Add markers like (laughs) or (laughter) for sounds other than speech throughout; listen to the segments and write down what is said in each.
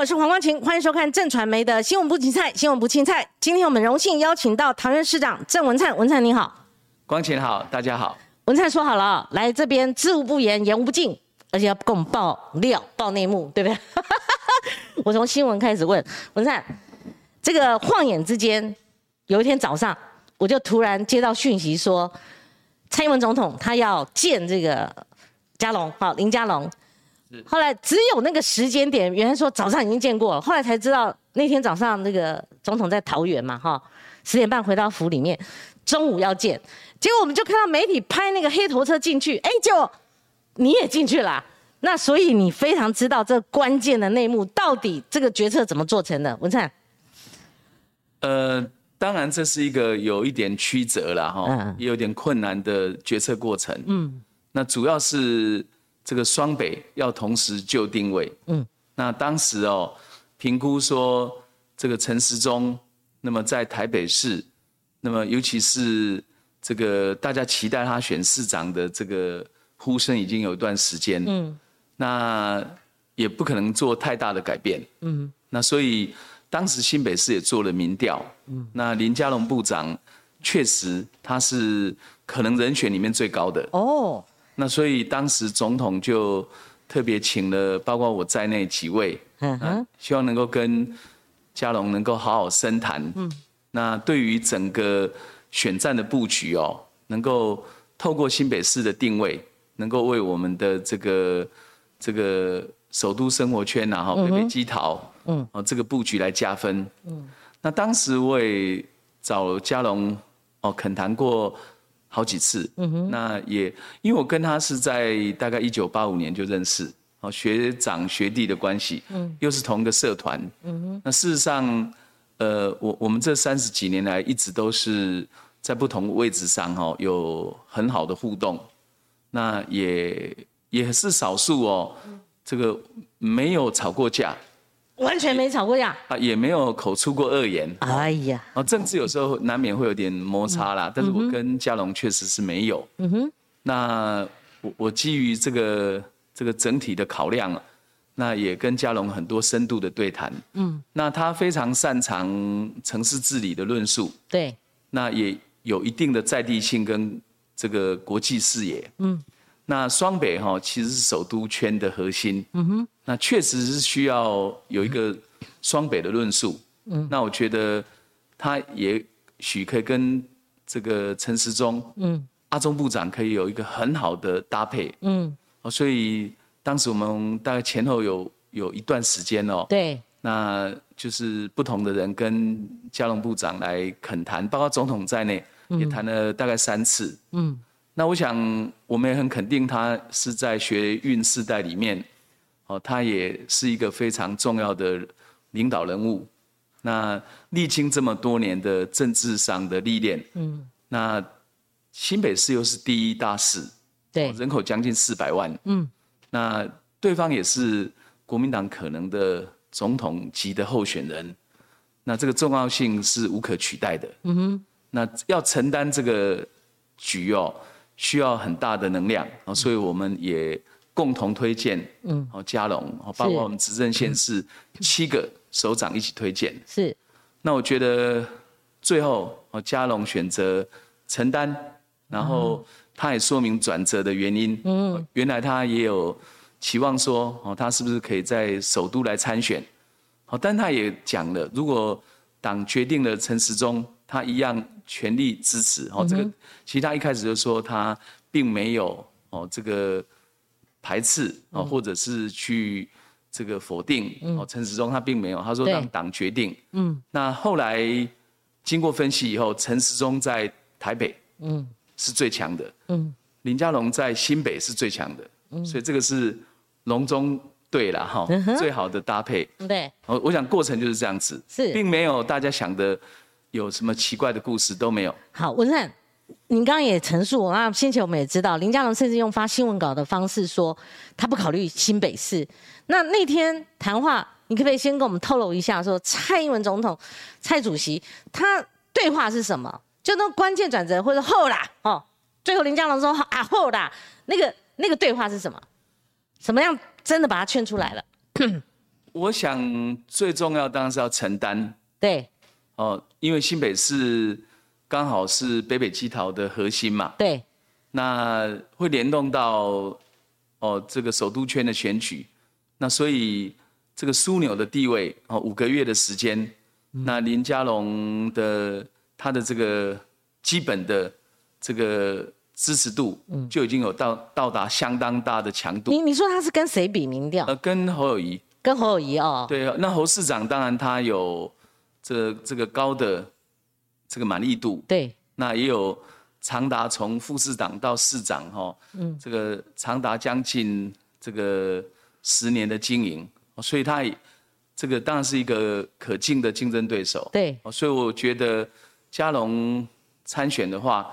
我是黄光琴，欢迎收看正传媒的新闻不青菜，新闻不青菜。今天我们荣幸邀请到桃园市长郑文灿，文灿你好，光琴好，大家好。文灿说好了，来这边知无不言，言无不尽，而且要跟我们爆料、爆内幕，对不对？(laughs) 我从新闻开始问文灿，这个晃眼之间，有一天早上，我就突然接到讯息说，蔡英文总统他要见这个嘉龙，好林嘉龙。后来只有那个时间点，原来说早上已经见过了，后来才知道那天早上那个总统在桃园嘛，哈，十点半回到府里面，中午要见，结果我们就看到媒体拍那个黑头车进去，哎，就你也进去了，那所以你非常知道这关键的内幕，到底这个决策怎么做成的，文灿？呃，当然这是一个有一点曲折了哈，也有点困难的决策过程，嗯，那主要是。这个双北要同时就定位，嗯，那当时哦，评估说这个陈时中，那么在台北市，那么尤其是这个大家期待他选市长的这个呼声已经有一段时间，嗯，那也不可能做太大的改变，嗯，那所以当时新北市也做了民调，嗯，那林佳龙部长确实他是可能人选里面最高的，哦。那所以当时总统就特别请了包括我在内几位，嗯希望能够跟嘉龙能够好好深谈。嗯，那对于整个选战的布局哦，能够透过新北市的定位，能够为我们的这个这个首都生活圈然后北北基桃，嗯，哦这个布局来加分。嗯，那当时我也找嘉龙哦恳谈过。好几次，那也因为我跟他是在大概一九八五年就认识，哦，学长学弟的关系，嗯，又是同一个社团，嗯哼，那事实上，呃，我我们这三十几年来一直都是在不同位置上哈有很好的互动，那也也是少数哦，这个没有吵过架。完全没吵过架啊，也没有口出过恶言。哎呀，啊，政治有时候难免会有点摩擦啦，但是我跟嘉龙确实是没有。嗯哼，那我我基于这个这个整体的考量，那也跟嘉龙很多深度的对谈。嗯，那他非常擅长城市治理的论述。对，那也有一定的在地性跟这个国际视野。嗯。那双北哈其实是首都圈的核心，嗯哼，那确实是需要有一个双北的论述，嗯，那我觉得他也许可以跟这个陈时中，嗯，阿中部长可以有一个很好的搭配，嗯，哦，所以当时我们大概前后有有一段时间哦，对，那就是不同的人跟嘉龙部长来恳谈，包括总统在内，也谈了大概三次，嗯。那我想，我们也很肯定，他是在学运世代里面，哦，他也是一个非常重要的领导人物。那历经这么多年的政治上的历练，嗯，那新北市又是第一大市，对，人口将近四百万，嗯，那对方也是国民党可能的总统级的候选人，那这个重要性是无可取代的，嗯哼，那要承担这个局哦。需要很大的能量啊，所以我们也共同推荐，嗯，哦，嘉龙，哦，包括我们执政县市七个首长一起推荐，是。那我觉得最后哦，嘉龙选择承担，然后他也说明转折的原因，嗯，原来他也有期望说，哦，他是不是可以在首都来参选，哦，但他也讲了，如果党决定了陈时中。他一样全力支持哦，这个其实他一开始就说他并没有哦这个排斥哦，或者是去这个否定哦陈时中他并没有，他说让党决定。嗯，那后来经过分析以后，陈时中在台北嗯。是最强的，嗯，林佳龙在新北是最强的，嗯，所以这个是龙中对了哈，最好的搭配。对，我我想过程就是这样子，是。并没有大家想的。有什么奇怪的故事都没有。好，文灿，您刚刚也陈述那，先前我们也知道，林佳龙甚至用发新闻稿的方式说，他不考虑新北市。那那天谈话，你可不可以先跟我们透露一下，说蔡英文总统、蔡主席他对话是什么？就那关键转折，或者后啦，哦，最后林佳龙说啊后啦，那个那个对话是什么？(laughs) 什么样真的把他劝出来了？我想最重要当然是要承担。对。哦，因为新北市刚好是北北基桃的核心嘛。对。那会联动到哦这个首都圈的选举，那所以这个枢纽的地位哦五个月的时间，那林佳龙的他的这个基本的这个。支持度就已经有到到达相当大的强度。你你说他是跟谁比民调？呃，跟侯友谊。跟侯友谊哦。对，那侯市长当然他有这这个高的这个满意度。对。那也有长达从副市长到市长哈，嗯，这个长达将近这个十年的经营，所以他这个当然是一个可敬的竞争对手。对。所以我觉得嘉龙参选的话。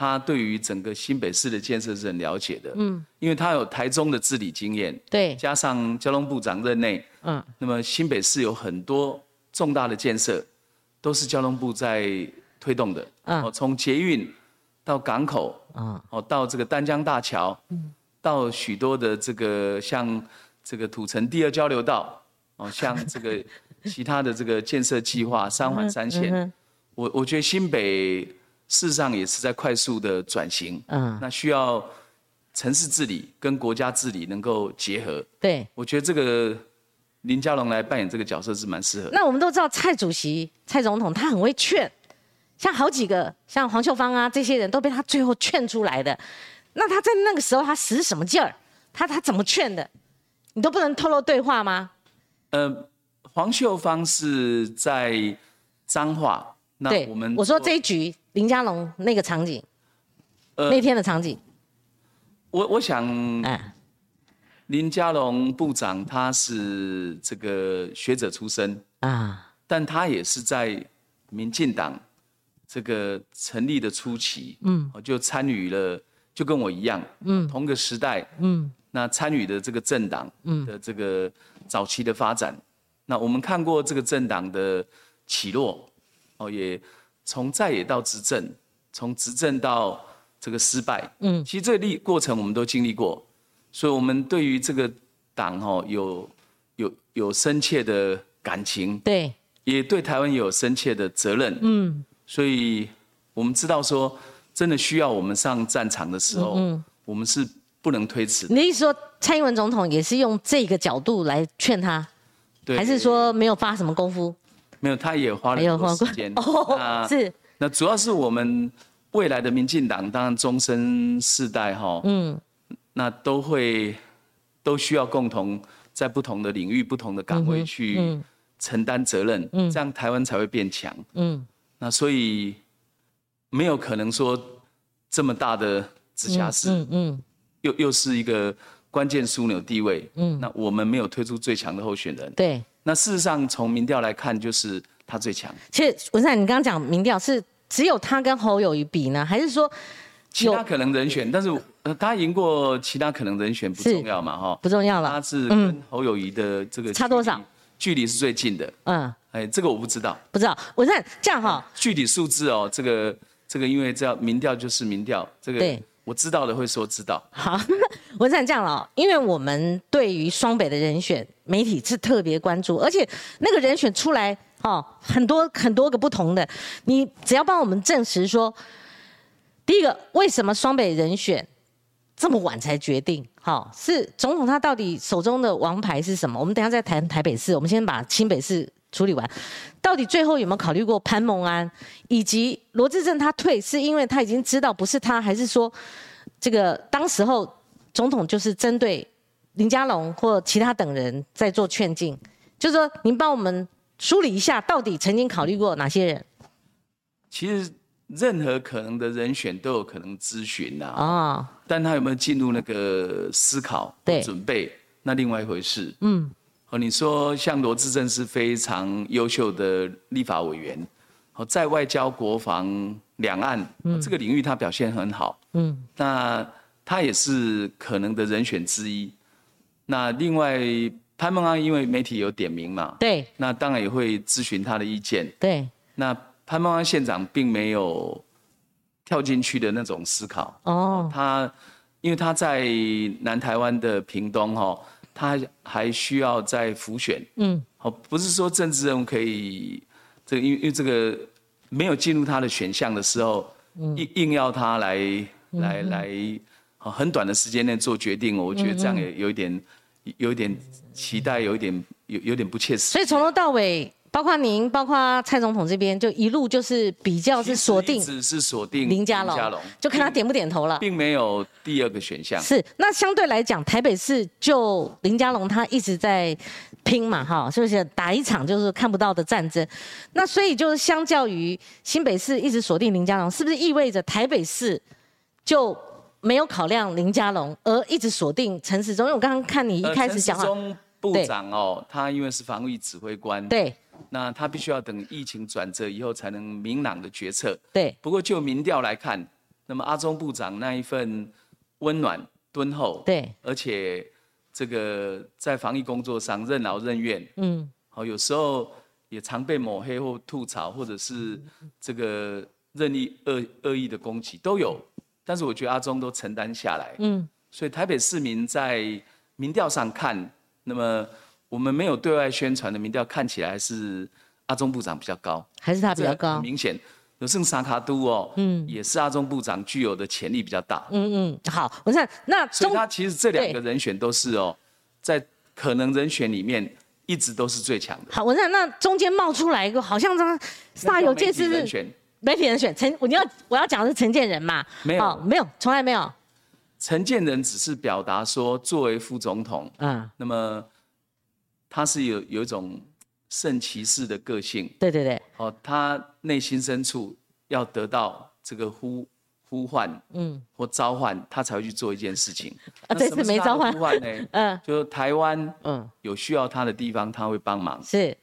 他对于整个新北市的建设是很了解的，嗯，因为他有台中的治理经验，对，加上交通部长任内，嗯，那么新北市有很多重大的建设，都是交通部在推动的，嗯，从捷运到港口，嗯，哦，到这个丹江大桥，嗯，到许多的这个像这个土城第二交流道，哦，(laughs) 像这个其他的这个建设计划，三环三线，我我觉得新北。事实上也是在快速的转型，嗯，那需要城市治理跟国家治理能够结合。对，我觉得这个林佳龙来扮演这个角色是蛮适合。那我们都知道蔡主席、蔡总统他很会劝，像好几个像黄秀芳啊这些人都被他最后劝出来的。那他在那个时候他使什么劲儿？他他怎么劝的？你都不能透露对话吗？呃，黄秀芳是在彰化。那，我们我说这一局林佳龙那个场景，呃，那天的场景，我我想，哎，林佳龙部长他是这个学者出身啊，但他也是在民进党这个成立的初期，嗯，就参与了，就跟我一样，嗯，同个时代，嗯，那参与的这个政党，嗯，的这个早期的发展，那我们看过这个政党的起落。哦，也从在野到执政，从执政到这个失败，嗯，其实这个历过程我们都经历过，所以我们对于这个党哦有有有深切的感情，对，也对台湾有深切的责任，嗯，所以我们知道说，真的需要我们上战场的时候，嗯，我们是不能推辞。你的意思说，蔡英文总统也是用这个角度来劝他，还是说没有发什么功夫？没有，他也花了很多时间。哦，(laughs) 是。那主要是我们未来的民进党，当然终身世代哈，嗯，那都会都需要共同在不同的领域、不同的岗位去承担责任，嗯，这样台湾才会变强。嗯，那所以没有可能说这么大的直辖市，嗯嗯，又又是一个关键枢纽地位，嗯，那我们没有推出最强的候选人，对。那事实上，从民调来看，就是他最强。其实文善，你刚刚讲民调是只有他跟侯友谊比呢，还是说其他可能人选？但是他赢过其他可能人选不重要嘛？哈，不重要了。他是跟侯友谊的这个差多少？距离是最近的。嗯，哎，这个我不知道。不知道，文善这样哈。具体数字哦，这个这个，因为这样民调就是民调，这个对。我知道的会说知道。好，(laughs) 我想这样了，因为我们对于双北的人选，媒体是特别关注，而且那个人选出来，哦，很多很多个不同的，你只要帮我们证实说，第一个，为什么双北人选这么晚才决定？好，是总统他到底手中的王牌是什么？我们等下再谈台北市，我们先把新北市处理完。到底最后有没有考虑过潘孟安，以及罗志正他退是因为他已经知道不是他，还是说这个当时候总统就是针对林佳龙或其他等人在做劝进？就是说，您帮我们梳理一下，到底曾经考虑过哪些人？其实任何可能的人选都有可能咨询呐，啊，但他有没有进入那个思考、准备，那另外一回事。嗯。哦，你说像罗志正是非常优秀的立法委员，哦，在外交、国防、两岸这个领域他表现很好，嗯，那他也是可能的人选之一。那另外潘孟安因为媒体有点名嘛，对，那当然也会咨询他的意见，对。那潘孟安县长并没有跳进去的那种思考，哦，他因为他在南台湾的屏东哈。他还需要再浮选。嗯，好，不是说政治人物可以，这个因为因为这个没有进入他的选项的时候，硬硬要他来来来，好很短的时间内做决定，我觉得这样也有一点有一点期待，有一点有有点不切实际。所以从头到尾。包括您，包括蔡总统这边，就一路就是比较是锁定，只是锁定林佳龙，就看他点不点头了，并没有第二个选项。是，那相对来讲，台北市就林佳龙他一直在拼嘛，哈，是不是打一场就是看不到的战争？那所以就是相较于新北市一直锁定林佳龙，是不是意味着台北市就没有考量林佳龙，而一直锁定陈时中？因为我刚刚看你一开始讲话，中部长哦，他因为是防疫指挥官，对。那他必须要等疫情转折以后才能明朗的决策。对。不过就民调来看，那么阿中部长那一份温暖敦厚，对，而且这个在防疫工作上任劳任怨，嗯，好，有时候也常被抹黑或吐槽，或者是这个任意恶恶意的攻击都有。但是我觉得阿中都承担下来，嗯，所以台北市民在民调上看，那么。我们没有对外宣传的民调看起来是阿中部长比较高，还是他比较高？很明显，有圣沙卡都哦，嗯，也是阿中部长具有的潜力比较大。嗯嗯，好，我看那所以他其实这两个人选都是哦，在可能人选里面一直都是最强的。好，我看那中间冒出来一个，好像他煞有介事人选，媒体人选陈，我要我要讲的是陈建仁嘛？没有，没有，从来没有。陈建仁只是表达说，作为副总统，嗯，那么。他是有有一种圣骑士的个性，对对对，哦，他内心深处要得到这个呼呼唤，嗯，或召唤，他才会去做一件事情。(laughs) 啊，这次没召唤。呼唤呢？(laughs) 嗯，就台湾，嗯，有需要他的地方，他会帮忙。是。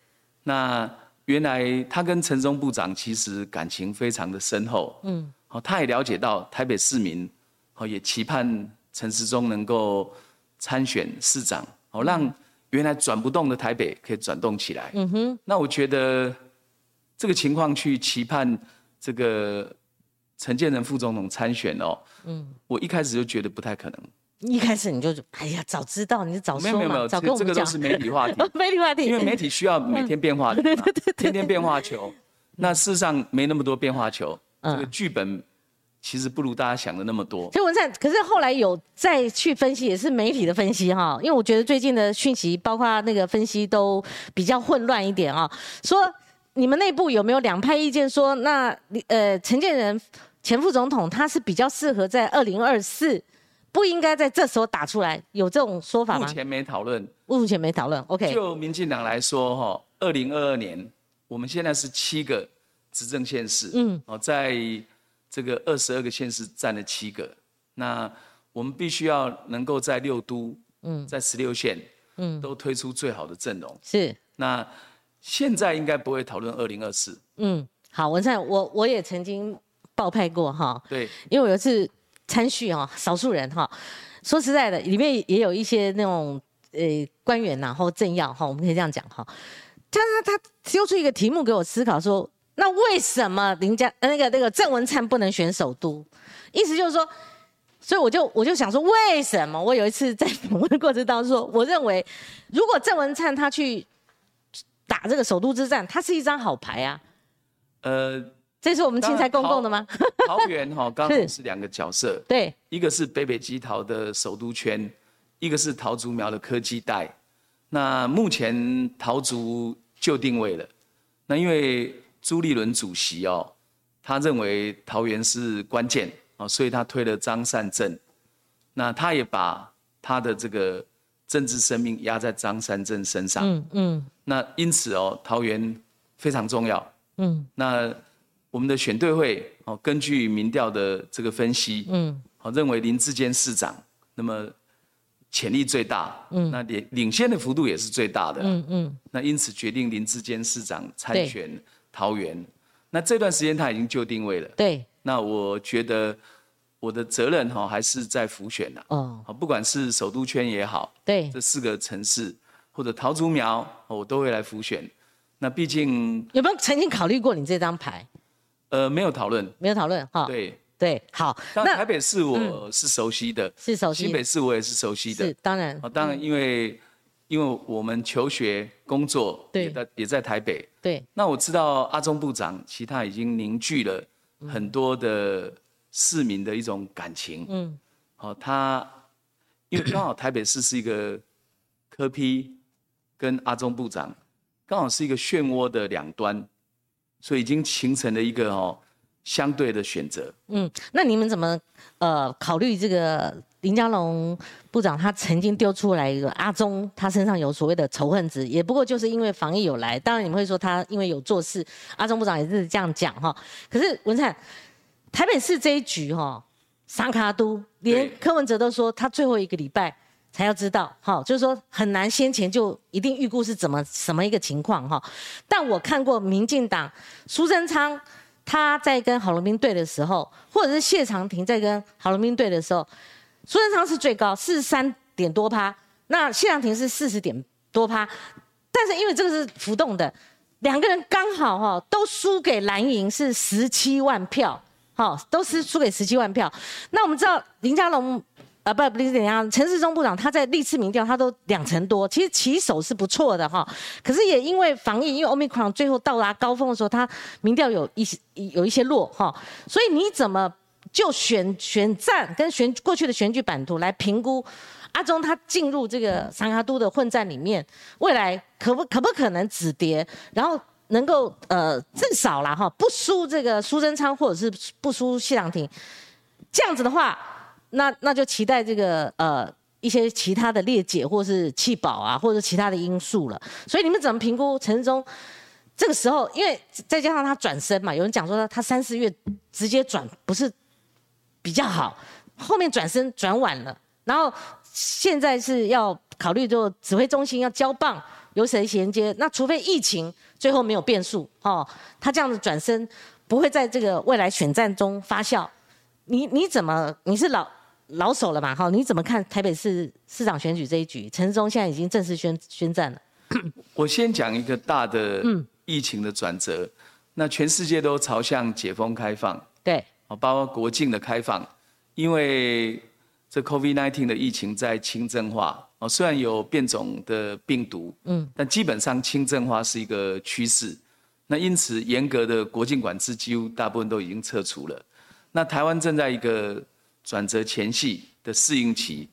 那原来他跟陈忠部长其实感情非常的深厚，嗯，好，他也了解到台北市民，好，也期盼陈时中能够参选市长，好让。原来转不动的台北可以转动起来。嗯哼，那我觉得这个情况去期盼这个陈建仁副总统参选哦。嗯，我一开始就觉得不太可能。一开始你就哎呀，早知道你就早说嘛，没有没有，早跟我们讲。这个都是媒体话题，(laughs) 媒体话题。因为媒体需要每天变化的，(laughs) 对对对，天天变化球。那事实上没那么多变化球，这个剧本。其实不如大家想的那么多。所以文灿，可是后来有再去分析，也是媒体的分析哈。因为我觉得最近的讯息，包括那个分析都比较混乱一点啊。说你们内部有没有两派意见？说那呃，陈建仁前副总统他是比较适合在二零二四，不应该在这时候打出来，有这种说法吗？目前没讨论，目前没讨论。OK。就民进党来说哈，二零二二年我们现在是七个执政县市，嗯，哦在。这个二十二个县市占了七个，那我们必须要能够在六都，嗯，在十六县，嗯，都推出最好的阵容。是。那现在应该不会讨论二零二四。嗯，好，文灿，我我也曾经报派过哈。对。因为我有一次参叙哈，少数人哈，说实在的，里面也有一些那种呃官员呐或政要哈，我们可以这样讲哈。他他他丢出一个题目给我思考说。那为什么林家那个那个郑文灿不能选首都？意思就是说，所以我就我就想说，为什么？我有一次在访问过程当中说，我认为如果郑文灿他去打这个首都之战，他是一张好牌啊。呃，这是我们青菜公共的吗？桃园哈，刚好 (laughs) 是两个角色，对，一个是北北基桃的首都圈，一个是桃竹苗的科技带。那目前桃竹就定位了，那因为。朱立伦主席哦，他认为桃园是关键哦，所以他推了张善政。那他也把他的这个政治生命压在张善政身上。嗯嗯。那因此哦，桃园非常重要。嗯。那我们的选对会哦，根据民调的这个分析，嗯，好认为林志坚市长那么潜力最大。嗯。那领领先的幅度也是最大的。嗯嗯。那因此决定林志坚市长参选。桃园，那这段时间他已经就定位了。对，那我觉得我的责任哈还是在浮选的。哦，好，不管是首都圈也好，对，这四个城市或者桃竹苗，我都会来浮选。那毕竟有没有曾经考虑过你这张牌？呃，没有讨论，没有讨论哈。对，对，好。那台北市我是熟悉的，是熟悉。新北市我也是熟悉的，是当然。当然，因为因为我们求学工作也在也在台北。对。那我知道阿中部长，其他已经凝聚了很多的市民的一种感情。嗯。好，他因为刚好台北市是一个科批跟阿中部长刚好是一个漩涡的两端，所以已经形成了一个哦。相对的选择，嗯，那你们怎么呃考虑这个林佳龙部长他曾经丢出来一个阿中他身上有所谓的仇恨值，也不过就是因为防疫有来，当然你们会说他因为有做事，阿中部长也是这样讲哈。可是文灿，台北市这一局哈，三卡都连柯文哲都说他最后一个礼拜才要知道，哈，就是说很难先前就一定预估是怎么什么一个情况哈。但我看过民进党苏贞昌。他在跟郝龙斌对的时候，或者是谢长廷在跟郝龙斌对的时候，苏贞昌是最高四十三点多趴，那谢长廷是四十点多趴，但是因为这个是浮动的，两个人刚好哈都输给蓝营是十七万票，好都是输给十七万票。那我们知道林佳龙。啊不不是怎样，陈世忠部长他在历次民调他都两成多，其实起手是不错的哈，可是也因为防疫，因为 Omicron 最后到达高峰的时候，他民调有一些有一些弱哈，所以你怎么就选选战跟选过去的选举版图来评估阿中他进入这个三哈都的混战里面，未来可不可不可能止跌，然后能够呃至少啦哈不输这个苏贞昌或者是不输谢长廷，这样子的话。那那就期待这个呃一些其他的裂解，或是弃保啊，或者其他的因素了。所以你们怎么评估陈忠这个时候？因为再加上他转身嘛，有人讲说他三四月直接转不是比较好，后面转身转晚了，然后现在是要考虑就指挥中心要交棒，由谁衔接？那除非疫情最后没有变数哦，他这样子转身不会在这个未来选战中发酵。你你怎么你是老？老手了嘛？哈，你怎么看台北市市长选举这一局？陈忠现在已经正式宣宣战了。(coughs) 我先讲一个大的疫情的转折，那全世界都朝向解封开放，对，包括国境的开放，因为这 COVID-19 的疫情在轻症化哦，虽然有变种的病毒，嗯，但基本上轻症化是一个趋势。那因此严格的国境管制几乎大部分都已经撤除了。那台湾正在一个。转折前夕的适应期，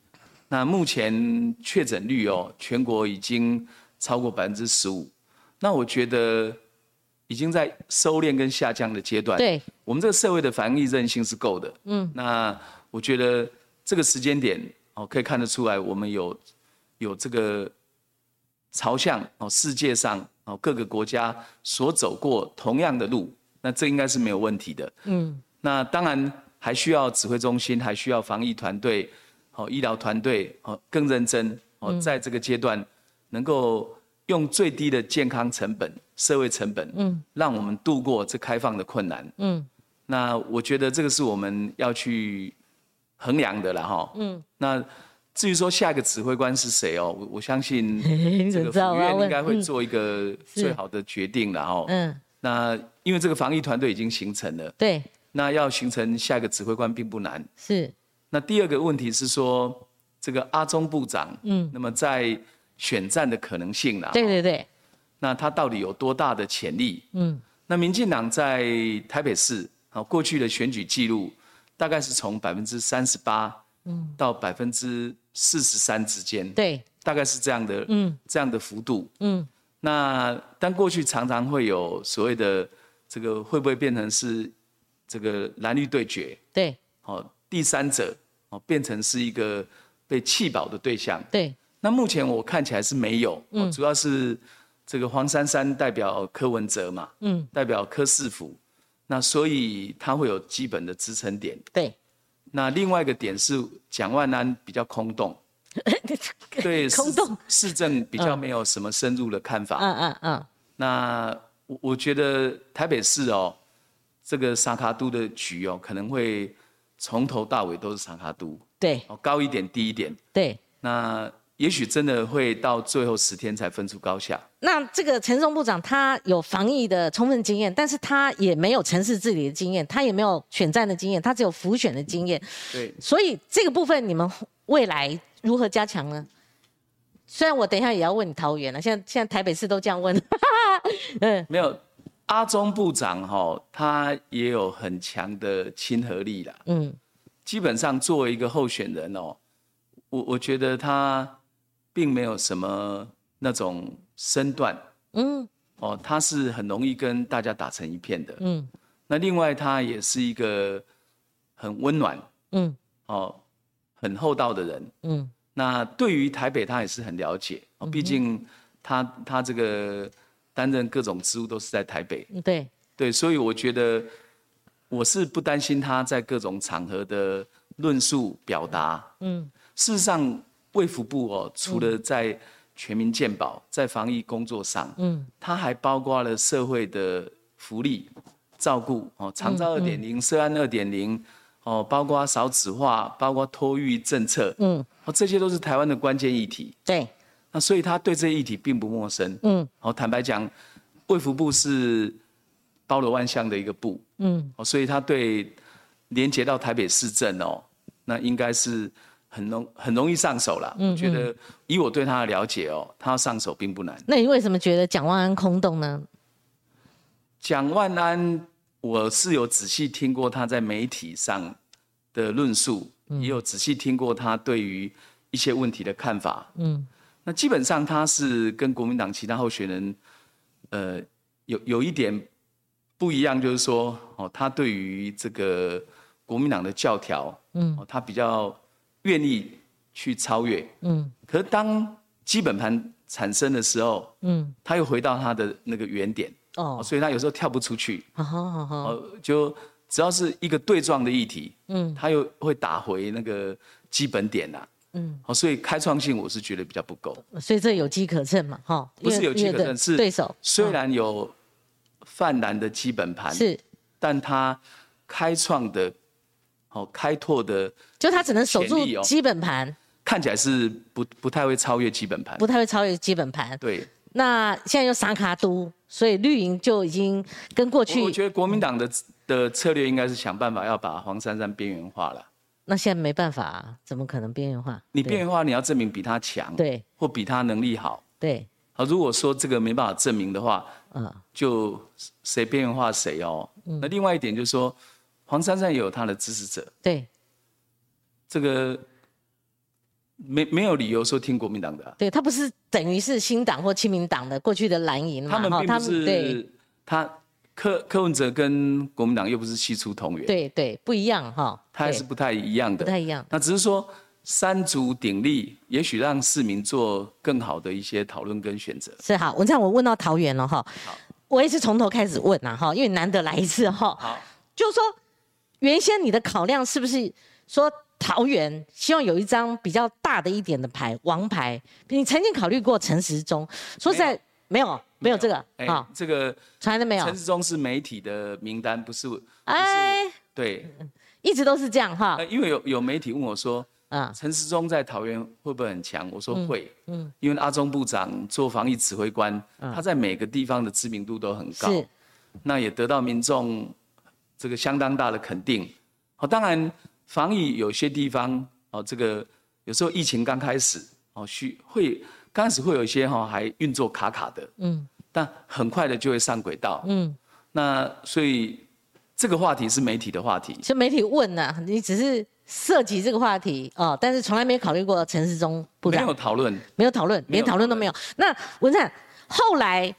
那目前确诊率哦，全国已经超过百分之十五，那我觉得已经在收敛跟下降的阶段。对，我们这个社会的防疫韧性是够的。嗯，那我觉得这个时间点哦，可以看得出来，我们有有这个朝向哦，世界上哦各个国家所走过同样的路，那这应该是没有问题的。嗯，那当然。还需要指挥中心，还需要防疫团队，好医疗团队，哦更认真，哦在这个阶段能够用最低的健康成本、社会成本，嗯，让我们度过这开放的困难，嗯，那我觉得这个是我们要去衡量的了，哈，嗯，那至于说下一个指挥官是谁哦，我我相信 (laughs) 这个府院应该会做一个最好的决定了，哈，嗯，那因为这个防疫团队已经形成了，对。那要形成下一个指挥官并不难。是。那第二个问题是说，这个阿中部长，嗯，那么在选战的可能性呢？对对对。那他到底有多大的潜力？嗯。那民进党在台北市啊，过去的选举记录大概是从百分之三十八，嗯，到百分之四十三之间。对。大概是这样的，嗯，这样的幅度。嗯。那但过去常常会有所谓的这个会不会变成是？这个蓝绿对决，对，哦，第三者哦变成是一个被弃保的对象，对。那目前我看起来是没有，嗯，主要是这个黄珊珊代表柯文哲嘛，嗯，代表柯市府，那所以他会有基本的支撑点，对。那另外一个点是蒋万安比较空洞，(laughs) 对，空洞，市政比较没有什么深入的看法，嗯嗯嗯。那我我觉得台北市哦。这个沙卡都的局哦，可能会从头到尾都是沙卡都，对，高一点低一点，对。那也许真的会到最后十天才分出高下。那这个陈松部长他有防疫的充分经验，但是他也没有城市治理的经验，他也没有选战的经验，他只有浮选的经验。对，所以这个部分你们未来如何加强呢？虽然我等一下也要问你桃园了，现在现在台北市都这样问。嗯，(laughs) 没有，阿中部长哈，他也有很强的亲和力啦。嗯，基本上作为一个候选人哦，我我觉得他。并没有什么那种身段，嗯，哦，他是很容易跟大家打成一片的，嗯，那另外他也是一个很温暖，嗯，哦，很厚道的人，嗯，那对于台北他也是很了解，哦，毕竟他他这个担任各种职务都是在台北，对，对，所以我觉得我是不担心他在各种场合的论述表达，嗯，事实上。卫福部哦，除了在全民健保、在防疫工作上，嗯，它还包括了社会的福利照顾哦，长照二点零、涉案二点零哦，包括少子化、包括托育政策，嗯，哦，这些都是台湾的关键议题。对，那所以他对这些议题并不陌生。嗯，哦，坦白讲，卫福部是包罗万象的一个部，嗯，哦，所以他对连接到台北市政哦，那应该是。很容很容易上手了，我觉得以我对他的了解哦，他上手并不难。那你为什么觉得蒋万安空洞呢？蒋万安，我是有仔细听过他在媒体上的论述，也有仔细听过他对于一些问题的看法。嗯，那基本上他是跟国民党其他候选人，呃，有有一点不一样，就是说哦，他对于这个国民党的教条，嗯，他比较。愿意去超越，嗯，可是当基本盘产生的时候，嗯，他又回到他的那个原点，哦，所以他有时候跳不出去，好好好，就只要是一个对撞的议题，嗯，他又会打回那个基本点呐，嗯，好，所以开创性我是觉得比较不够，所以这有机可乘嘛，哈，不是有机可乘，是对手虽然有泛蓝的基本盘，是，但他开创的。哦，开拓的，就他只能守住基本盘，看起来是不不太会超越基本盘，不太会超越基本盘。对，那现在又三卡都，所以绿营就已经跟过去。我觉得国民党的的策略应该是想办法要把黄珊珊边缘化了。那现在没办法，怎么可能边缘化？你边缘化，你要证明比他强，对，或比他能力好，对。好，如果说这个没办法证明的话，嗯，就谁边缘化谁哦。那另外一点就是说。黄珊珊也有他的支持者，对，这个没没有理由说听国民党的，对他不是等于是新党或亲民党的过去的蓝营嘛？他们并不是他柯柯文哲跟国民党又不是系出同源，对对，不一样哈，他还是不太一样的，不太一样。那只是说三足鼎立，也许让市民做更好的一些讨论跟选择。是好，我这样我问到桃园了哈，我也是从头开始问呐哈，因为难得来一次哈，好，就是说。原先你的考量是不是说桃园希望有一张比较大的一点的牌，王牌？你曾经考虑过陈时中？说实在，没有，没有这个啊，这个从来都没有。陈世忠是媒体的名单，不是，哎，对，(laughs) 一直都是这样哈。因为有有媒体问我说，啊，陈时中在桃园会不会很强？我说会，嗯，因为阿中部长做防疫指挥官，他在每个地方的知名度都很高，那也得到民众。这个相当大的肯定，好，当然防疫有些地方哦，这个有时候疫情刚开始哦，需会刚开始会有一些哈还运作卡卡的，嗯，但很快的就会上轨道，嗯，那所以这个话题是媒体的话题，是媒体问呢，你只是涉及这个话题哦，但是从来没考虑过陈世忠部长，没有讨论，没有讨论，连讨论都没有。那文灿后来。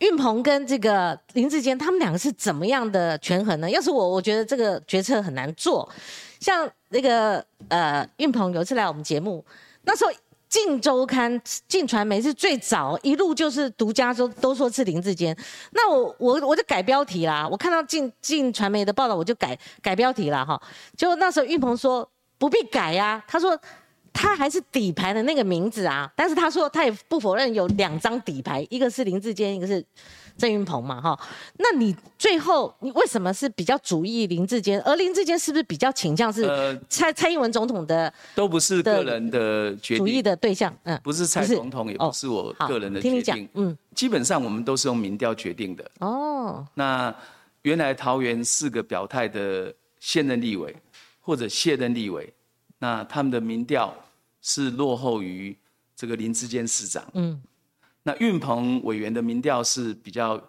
运鹏跟这个林志坚，他们两个是怎么样的权衡呢？要是我，我觉得这个决策很难做。像那个呃，运鹏有一次来我们节目，那时候《进周刊》《进传媒》是最早一路就是独家都都说是林志坚。那我我我就改标题啦，我看到《进进传媒》的报道，我就改改标题啦哈。就那时候玉鹏说不必改呀，他说。他还是底牌的那个名字啊，但是他说他也不否认有两张底牌，一个是林志坚，一个是郑云鹏嘛，哈。那你最后你为什么是比较主意林志坚？而林志坚是不是比较倾向是蔡蔡英文总统的？都不是个人的决定，主意的对象，嗯，不是蔡总统，也不是我个人的决定，嗯，基本上我们都是用民调决定的。哦，那原来桃园四个表态的现任立委或者卸任立委。那他们的民调是落后于这个林志坚市长。嗯，那运鹏委员的民调是比较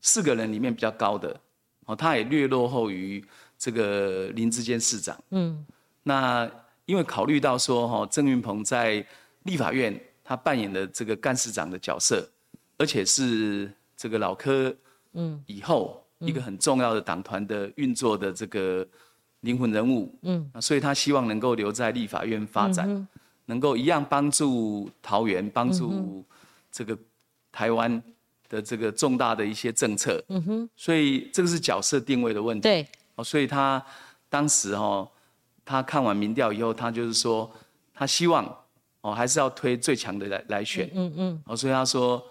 四个人里面比较高的，哦，他也略落后于这个林志坚市长。嗯，那因为考虑到说哈，郑运鹏在立法院他扮演的这个干事长的角色，而且是这个老科嗯以后一个很重要的党团的运作的这个。灵魂人物，嗯，所以他希望能够留在立法院发展，能够一样帮助桃园，帮助这个台湾的这个重大的一些政策，嗯哼，所以这个是角色定位的问题，对，哦，所以他当时哈，他看完民调以后，他就是说，他希望哦，还是要推最强的来来选，嗯嗯，哦，所以他说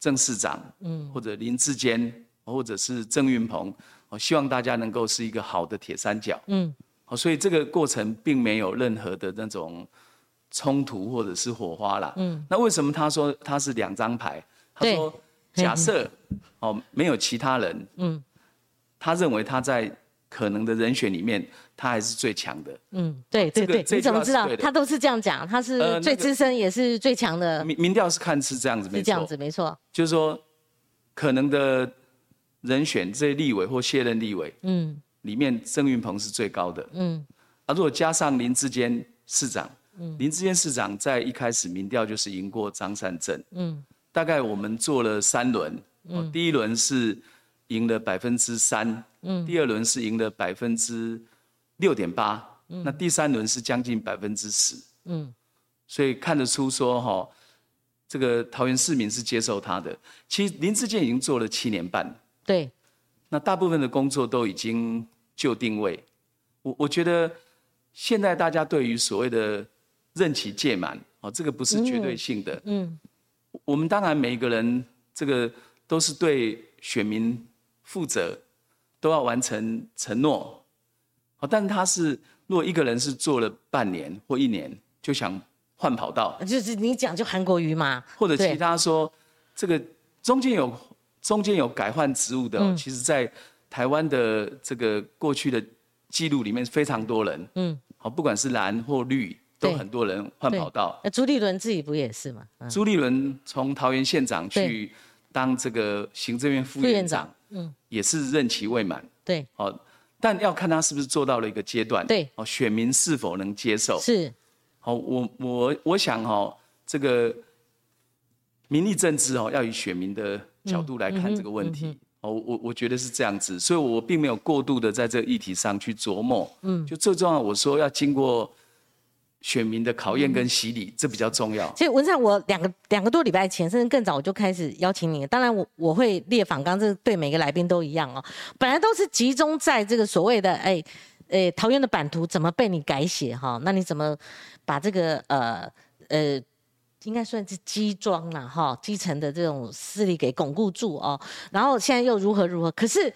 郑市长，嗯，或者林志坚，或者是郑运鹏。我希望大家能够是一个好的铁三角，嗯，哦，所以这个过程并没有任何的那种冲突或者是火花啦，嗯，那为什么他说他是两张牌？他说假设哦没有其他人，嗯，他认为他在可能的人选里面，他还是最强的，嗯，对对对，你怎么知道？他都是这样讲，他是最资深也是最强的。民民调是看是这样子，是这样子，没错，就是说可能的。人选这些立委或卸任立委，嗯，里面郑运鹏是最高的，嗯，啊，如果加上林志坚市长，嗯，林志坚市长在一开始民调就是赢过张善政，嗯，大概我们做了三轮，嗯，第一轮是赢了百分之三，嗯，第二轮是赢了百分之六点八，嗯，那第三轮是将近百分之十，嗯，所以看得出说哈，这个桃园市民是接受他的。其实林志坚已经做了七年半。对，那大部分的工作都已经就定位。我我觉得现在大家对于所谓的任期届满，哦，这个不是绝对性的。嗯，我们当然每一个人这个都是对选民负责，都要完成承诺。哦，但他是如果一个人是做了半年或一年就想换跑道，就是你讲就韩国瑜嘛，或者其他说这个中间有。中间有改换职务的，其实，在台湾的这个过去的记录里面，非常多人。嗯，好，不管是蓝或绿，都很多人换跑道。那朱立伦自己不也是吗？朱立伦从桃园县长去当这个行政院副院长，嗯，也是任期未满。对，哦，但要看他是不是做到了一个阶段。对，哦，选民是否能接受？是，好，我我我想哈，这个民意政治哦，要以选民的。角度来看这个问题，哦，我我觉得是这样子，所以我并没有过度的在这个议题上去琢磨。嗯，就最重要，我说要经过选民的考验跟洗礼，这比较重要。其实文灿，我两个两个多礼拜前，甚至更早，我就开始邀请你。当然，我我会列访纲，这对每个来宾都一样哦。本来都是集中在这个所谓的哎，哎，桃园的版图怎么被你改写哈？那你怎么把这个呃呃？应该算是基庄了哈，基层的这种势力给巩固住哦。然后现在又如何如何？可是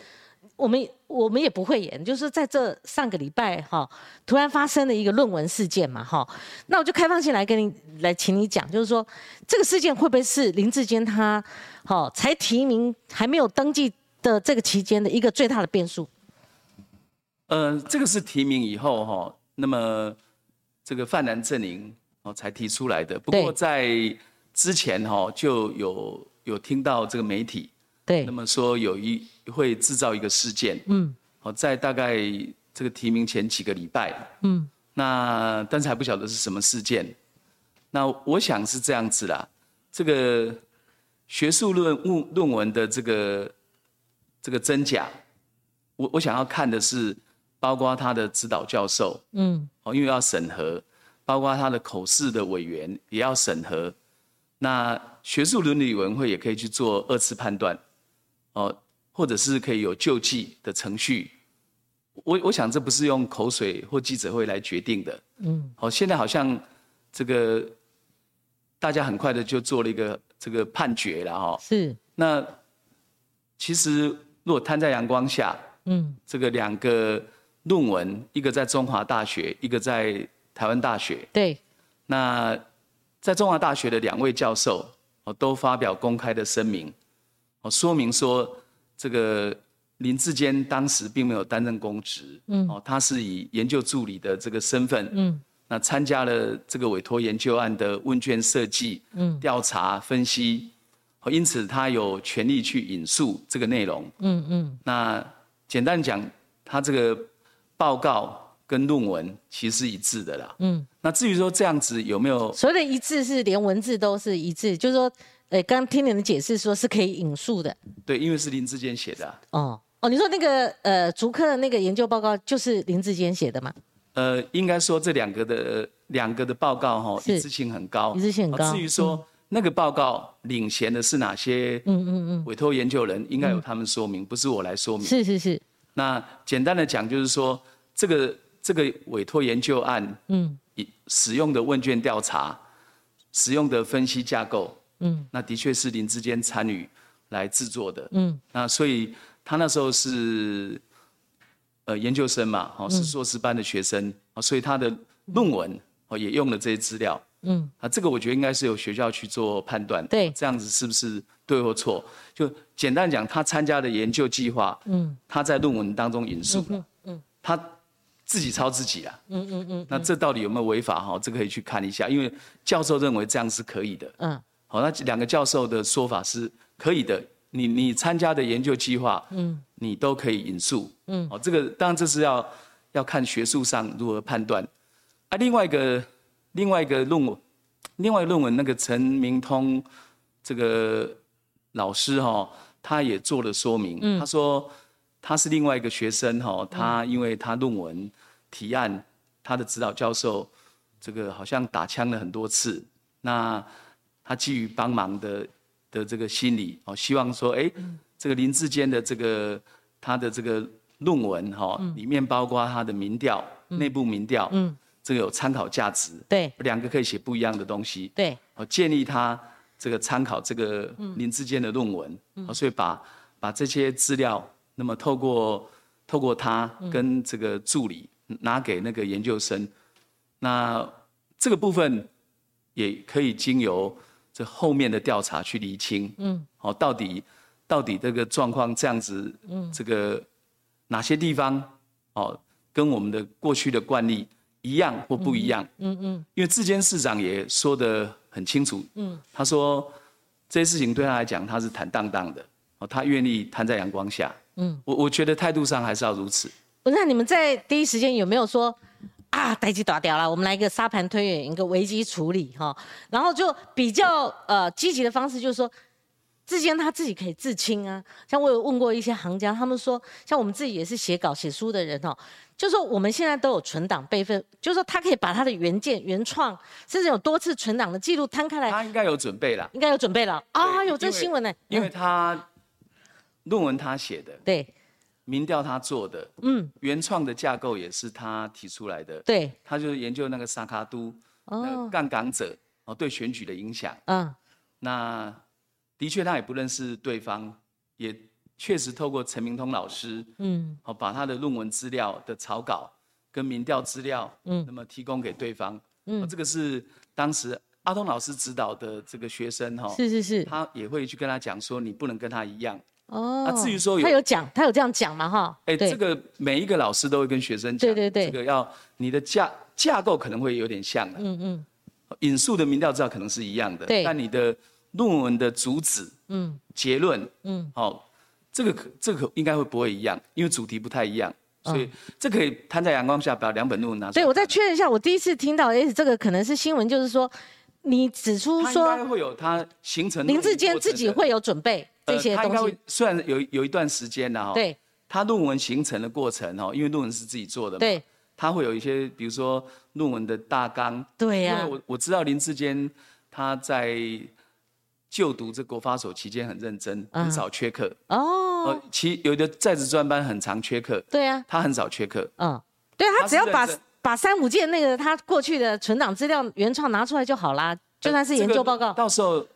我们我们也不会演，就是在这上个礼拜哈，突然发生了一个论文事件嘛哈。那我就开放性来跟你来，请你讲，就是说这个事件会不会是林志坚他好才提名还没有登记的这个期间的一个最大的变数？呃，这个是提名以后哈，那么这个泛蓝阵营。哦，才提出来的。不过在之前哈，就有有听到这个媒体，对，那么说有一会制造一个事件，嗯，好，在大概这个提名前几个礼拜，嗯，那但是还不晓得是什么事件。那我想是这样子啦，这个学术论论论文的这个这个真假，我我想要看的是，包括他的指导教授，嗯，哦，因为要审核。包括他的口试的委员也要审核，那学术伦理委员会也可以去做二次判断，哦，或者是可以有救济的程序。我我想这不是用口水或记者会来决定的。嗯，好，现在好像这个大家很快的就做了一个这个判决了哈。是。那其实如果摊在阳光下，嗯，这个两个论文，一个在中华大学，一个在台湾大学。对。那在中华大学的两位教授哦，都发表公开的声明，哦，说明说这个林志坚当时并没有担任公职，嗯，哦，他是以研究助理的这个身份，嗯，那参加了这个委托研究案的问卷设计，嗯，调查分析，哦，因此他有权利去引述这个内容，嗯嗯，那简单讲，他这个报告。跟论文其实是一致的啦。嗯，那至于说这样子有没有所谓的一致，是连文字都是一致，就是说，呃，刚听你的解释说是可以引述的。对，因为是林志坚写的。哦哦，你说那个呃，竹科的那个研究报告就是林志坚写的吗？呃，应该说这两个的两个的报告哈，一致性很高，一致性很高。至于说那个报告领衔的是哪些？嗯嗯嗯，委托研究人应该由他们说明，不是我来说明。是是是。那简单的讲就是说这个。这个委托研究案，嗯，使用的问卷调查，使用的分析架构，嗯，那的确是林志坚参与来制作的，嗯，那所以他那时候是，呃，研究生嘛，哦，是硕士班的学生，哦，所以他的论文哦也用了这些资料，嗯，啊，这个我觉得应该是由学校去做判断，对，这样子是不是对或错？就简单讲，他参加的研究计划，嗯，他在论文当中引述了，嗯，他。自己抄自己啊，嗯嗯嗯，那这到底有没有违法？哈？这可以去看一下，因为教授认为这样是可以的，嗯，好，那两个教授的说法是可以的，你你参加的研究计划，嗯，你都可以引述，嗯，哦，这个当然这是要要看学术上如何判断，啊，另外一个另外一个论文，另外论文那个陈明通这个老师哈，他也做了说明，他说。他是另外一个学生哈，他因为他论文提案，他的指导教授这个好像打枪了很多次，那他基于帮忙的的这个心理哦，希望说哎，这个林志坚的这个他的这个论文哈，里面包括他的民调内部民调，嗯，这个有参考价值，对，两个可以写不一样的东西，对，我建议他这个参考这个林志坚的论文，嗯，所以把把这些资料。那么透过透过他跟这个助理拿给那个研究生，那这个部分也可以经由这后面的调查去厘清，嗯，哦，到底到底这个状况这样子，嗯，这个哪些地方哦跟我们的过去的惯例一样或不一样，嗯嗯，因为志坚市长也说的很清楚，嗯，他说这些事情对他来讲他是坦荡荡的，哦，他愿意摊在阳光下。嗯，我我觉得态度上还是要如此。那你们在第一时间有没有说啊，待机打掉了，我们来一个沙盘推演，一个危机处理哈？然后就比较呃积极的方式，就是说，之间他自己可以自清啊。像我有问过一些行家，他们说，像我们自己也是写稿写书的人哦，就说我们现在都有存档备份，就是说他可以把他的原件、原创，甚至有多次存档的记录摊开来。他应该有准备了，应该有准备了啊！有这新闻呢，因为他。论文他写的，对，民调他做的，嗯，原创的架构也是他提出来的，对，他就是研究那个萨卡都，哦，杠杆者哦对选举的影响，嗯，那的确他也不认识对方，也确实透过陈明通老师，嗯，好把他的论文资料的草稿跟民调资料，嗯，那么提供给对方，嗯，这个是当时阿东老师指导的这个学生哈，是是是，他也会去跟他讲说，你不能跟他一样。哦，啊，至于说他有讲，他有这样讲嘛？哈，哎，这个每一个老师都会跟学生讲，对对对，这个要你的架架构可能会有点像，嗯嗯，引述的民调资料可能是一样的，对，但你的论文的主旨，嗯，结论，嗯，好，这个可这个应该会不会一样？因为主题不太一样，所以这可以摊在阳光下，把两本论文拿出来。对，我再确认一下，我第一次听到，哎，这个可能是新闻，就是说你指出说，会有他形成林志坚自己会有准备。这些东西。虽然有有一段时间了哈，对，他论文形成的过程哈，因为论文是自己做的嘛，对，他会有一些，比如说论文的大纲，对呀，因为我我知道林志坚他在就读这国发所期间很认真，很少缺课。哦，其有的在职专班很常缺课，对呀，他很少缺课，嗯，对他只要把把三五件那个他过去的存档资料原创拿出来就好啦，就算是研究报告，到时候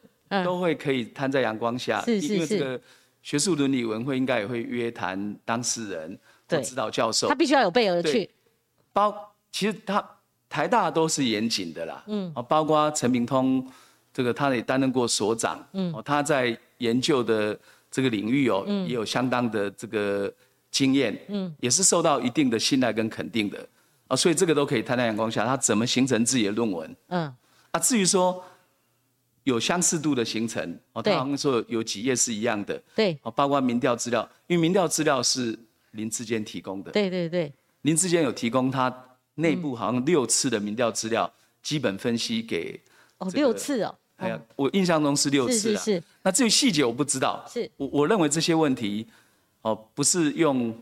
都会可以摊在阳光下。是是是。因为这个学术伦理委员会应该也会约谈当事人、指导教授，他必须要有备而去。包其实他台大都是严谨的啦，嗯，啊，包括陈明通，这个他也担任过所长，嗯，哦，他在研究的这个领域哦，也有相当的这个经验，嗯，也是受到一定的信赖跟肯定的。啊，所以这个都可以摊在阳光下，他怎么形成自己的论文？嗯，啊，至于说有相似度的形成，哦，他好像说有几页是一样的，对，哦，包括民调资料，因为民调资料是林志坚提供的，对对对，林志坚有提供他内部好像六次的民调资料，基本分析给哦六次哦，哎呀，我印象中是六次啊，是是是，那至于细节我不知道，是。我我认为这些问题，哦，不是用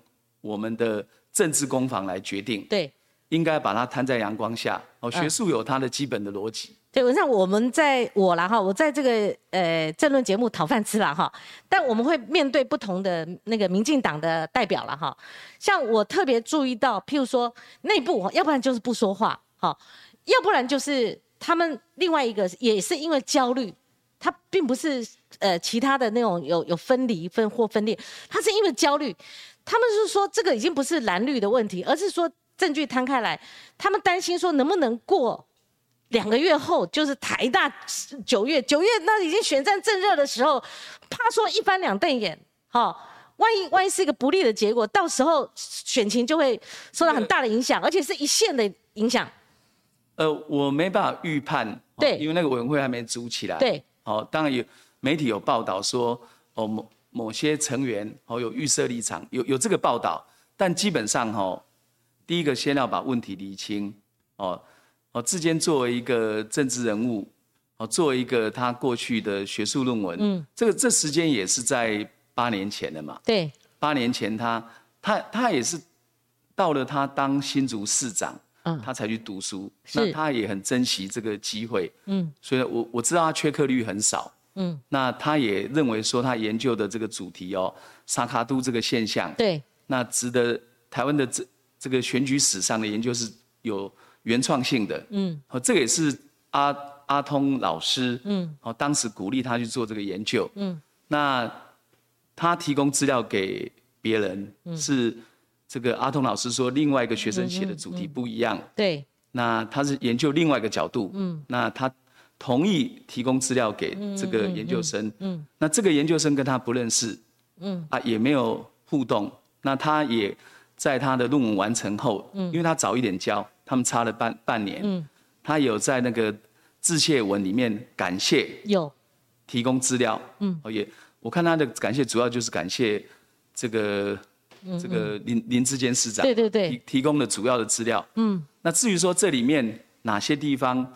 我们的政治攻防来决定，对。应该把它摊在阳光下哦。学术有它的基本的逻辑。对，我像我们在我啦哈，我在这个呃政论节目讨饭吃了哈。但我们会面对不同的那个民进党的代表了哈。像我特别注意到，譬如说内部，要不然就是不说话哈，要不然就是他们另外一个也是因为焦虑，他并不是呃其他的那种有有分离分或分裂，他是因为焦虑。他们是说这个已经不是蓝绿的问题，而是说。证据摊开来，他们担心说能不能过两个月后，就是台大九月九月那已经选战正热的时候，怕说一翻两瞪眼，哈，万一万一是一个不利的结果，到时候选情就会受到很大的影响，而且是一线的影响。呃，我没办法预判，对，因为那个委员会还没组起来，对，哦，当然有媒体有报道说，哦某某些成员哦有预设立场，有有这个报道，但基本上哈。第一个先要把问题理清，哦，哦，志坚作为一个政治人物，哦，作为一个他过去的学术论文，嗯，这个这时间也是在八年前的嘛，对，八年前他他他也是到了他当新竹市长，嗯，他才去读书，那他也很珍惜这个机会，嗯，所以我我知道他缺课率很少，嗯，那他也认为说他研究的这个主题哦，沙卡都这个现象，对，那值得台湾的这。这个选举史上的研究是有原创性的，嗯，哦，这个也是阿阿通老师，嗯，哦，当时鼓励他去做这个研究，嗯，那他提供资料给别人，是这个阿通老师说另外一个学生写的主题不一样，对，那他是研究另外一个角度，嗯，那他同意提供资料给这个研究生，嗯，那这个研究生跟他不认识，嗯，啊，也没有互动，那他也。在他的论文完成后，嗯，因为他早一点交，他们差了半半年，嗯，他有在那个致谢文里面感谢，有。提供资料，嗯，哦也，我看他的感谢主要就是感谢这个这个林林志坚市长，对对对，提提供的主要的资料，嗯，那至于说这里面哪些地方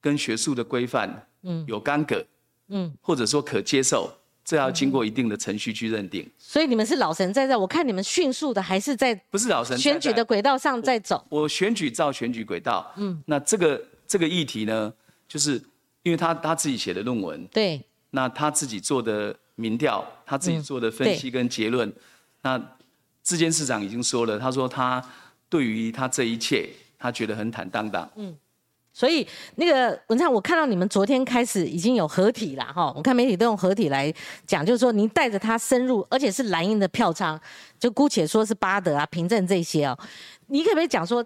跟学术的规范，嗯，有干戈，嗯，或者说可接受。这要经过一定的程序去认定，所以你们是老神在在，我看你们迅速的还是在不是老神选举的轨道上在走。我选举照选举轨道，嗯，那这个这个议题呢，就是因为他他自己写的论文，对，那他自己做的民调，他自己做的分析跟结论，那志坚市长已经说了，他说他对于他这一切，他觉得很坦荡荡，嗯。所以那个文灿，我看到你们昨天开始已经有合体了哈，我看媒体都用合体来讲，就是说您带着他深入，而且是蓝印的票仓，就姑且说是巴德啊、凭证这些哦，你可不可以讲说？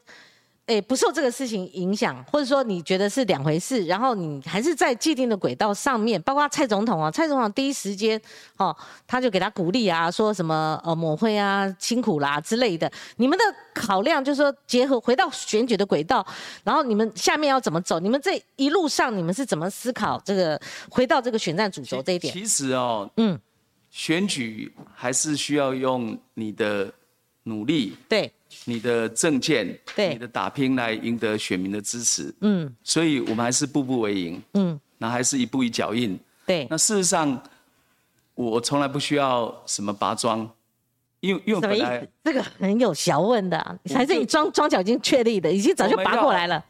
哎，不受这个事情影响，或者说你觉得是两回事，然后你还是在既定的轨道上面，包括蔡总统啊，蔡总统第一时间哦，他就给他鼓励啊，说什么呃抹灰啊，辛苦啦之类的。你们的考量就是说，结合回到选举的轨道，然后你们下面要怎么走？你们这一路上你们是怎么思考这个回到这个选战主轴这一点？其实哦，嗯，选举还是需要用你的努力。对。你的政见，对你的打拼来赢得选民的支持，嗯，所以我们还是步步为营，嗯，那还是一步一脚印，对。那事实上，我从来不需要什么拔桩，因为因为本来这个很有学问的，还是你装装脚已经确立的，已经早就拔过来了。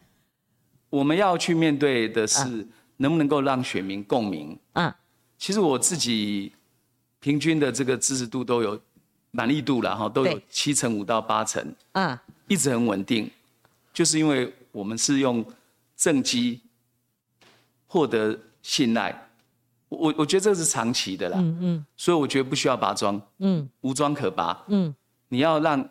我们要去面对的是能不能够让选民共鸣，嗯，其实我自己平均的这个支持度都有。满意度了哈，都有七成五到八成，嗯，一直很稳定。就是因为我们是用正机获得信赖。我我觉得这是长期的啦，嗯嗯，所以我觉得不需要拔桩，嗯，无桩可拔，嗯，你要让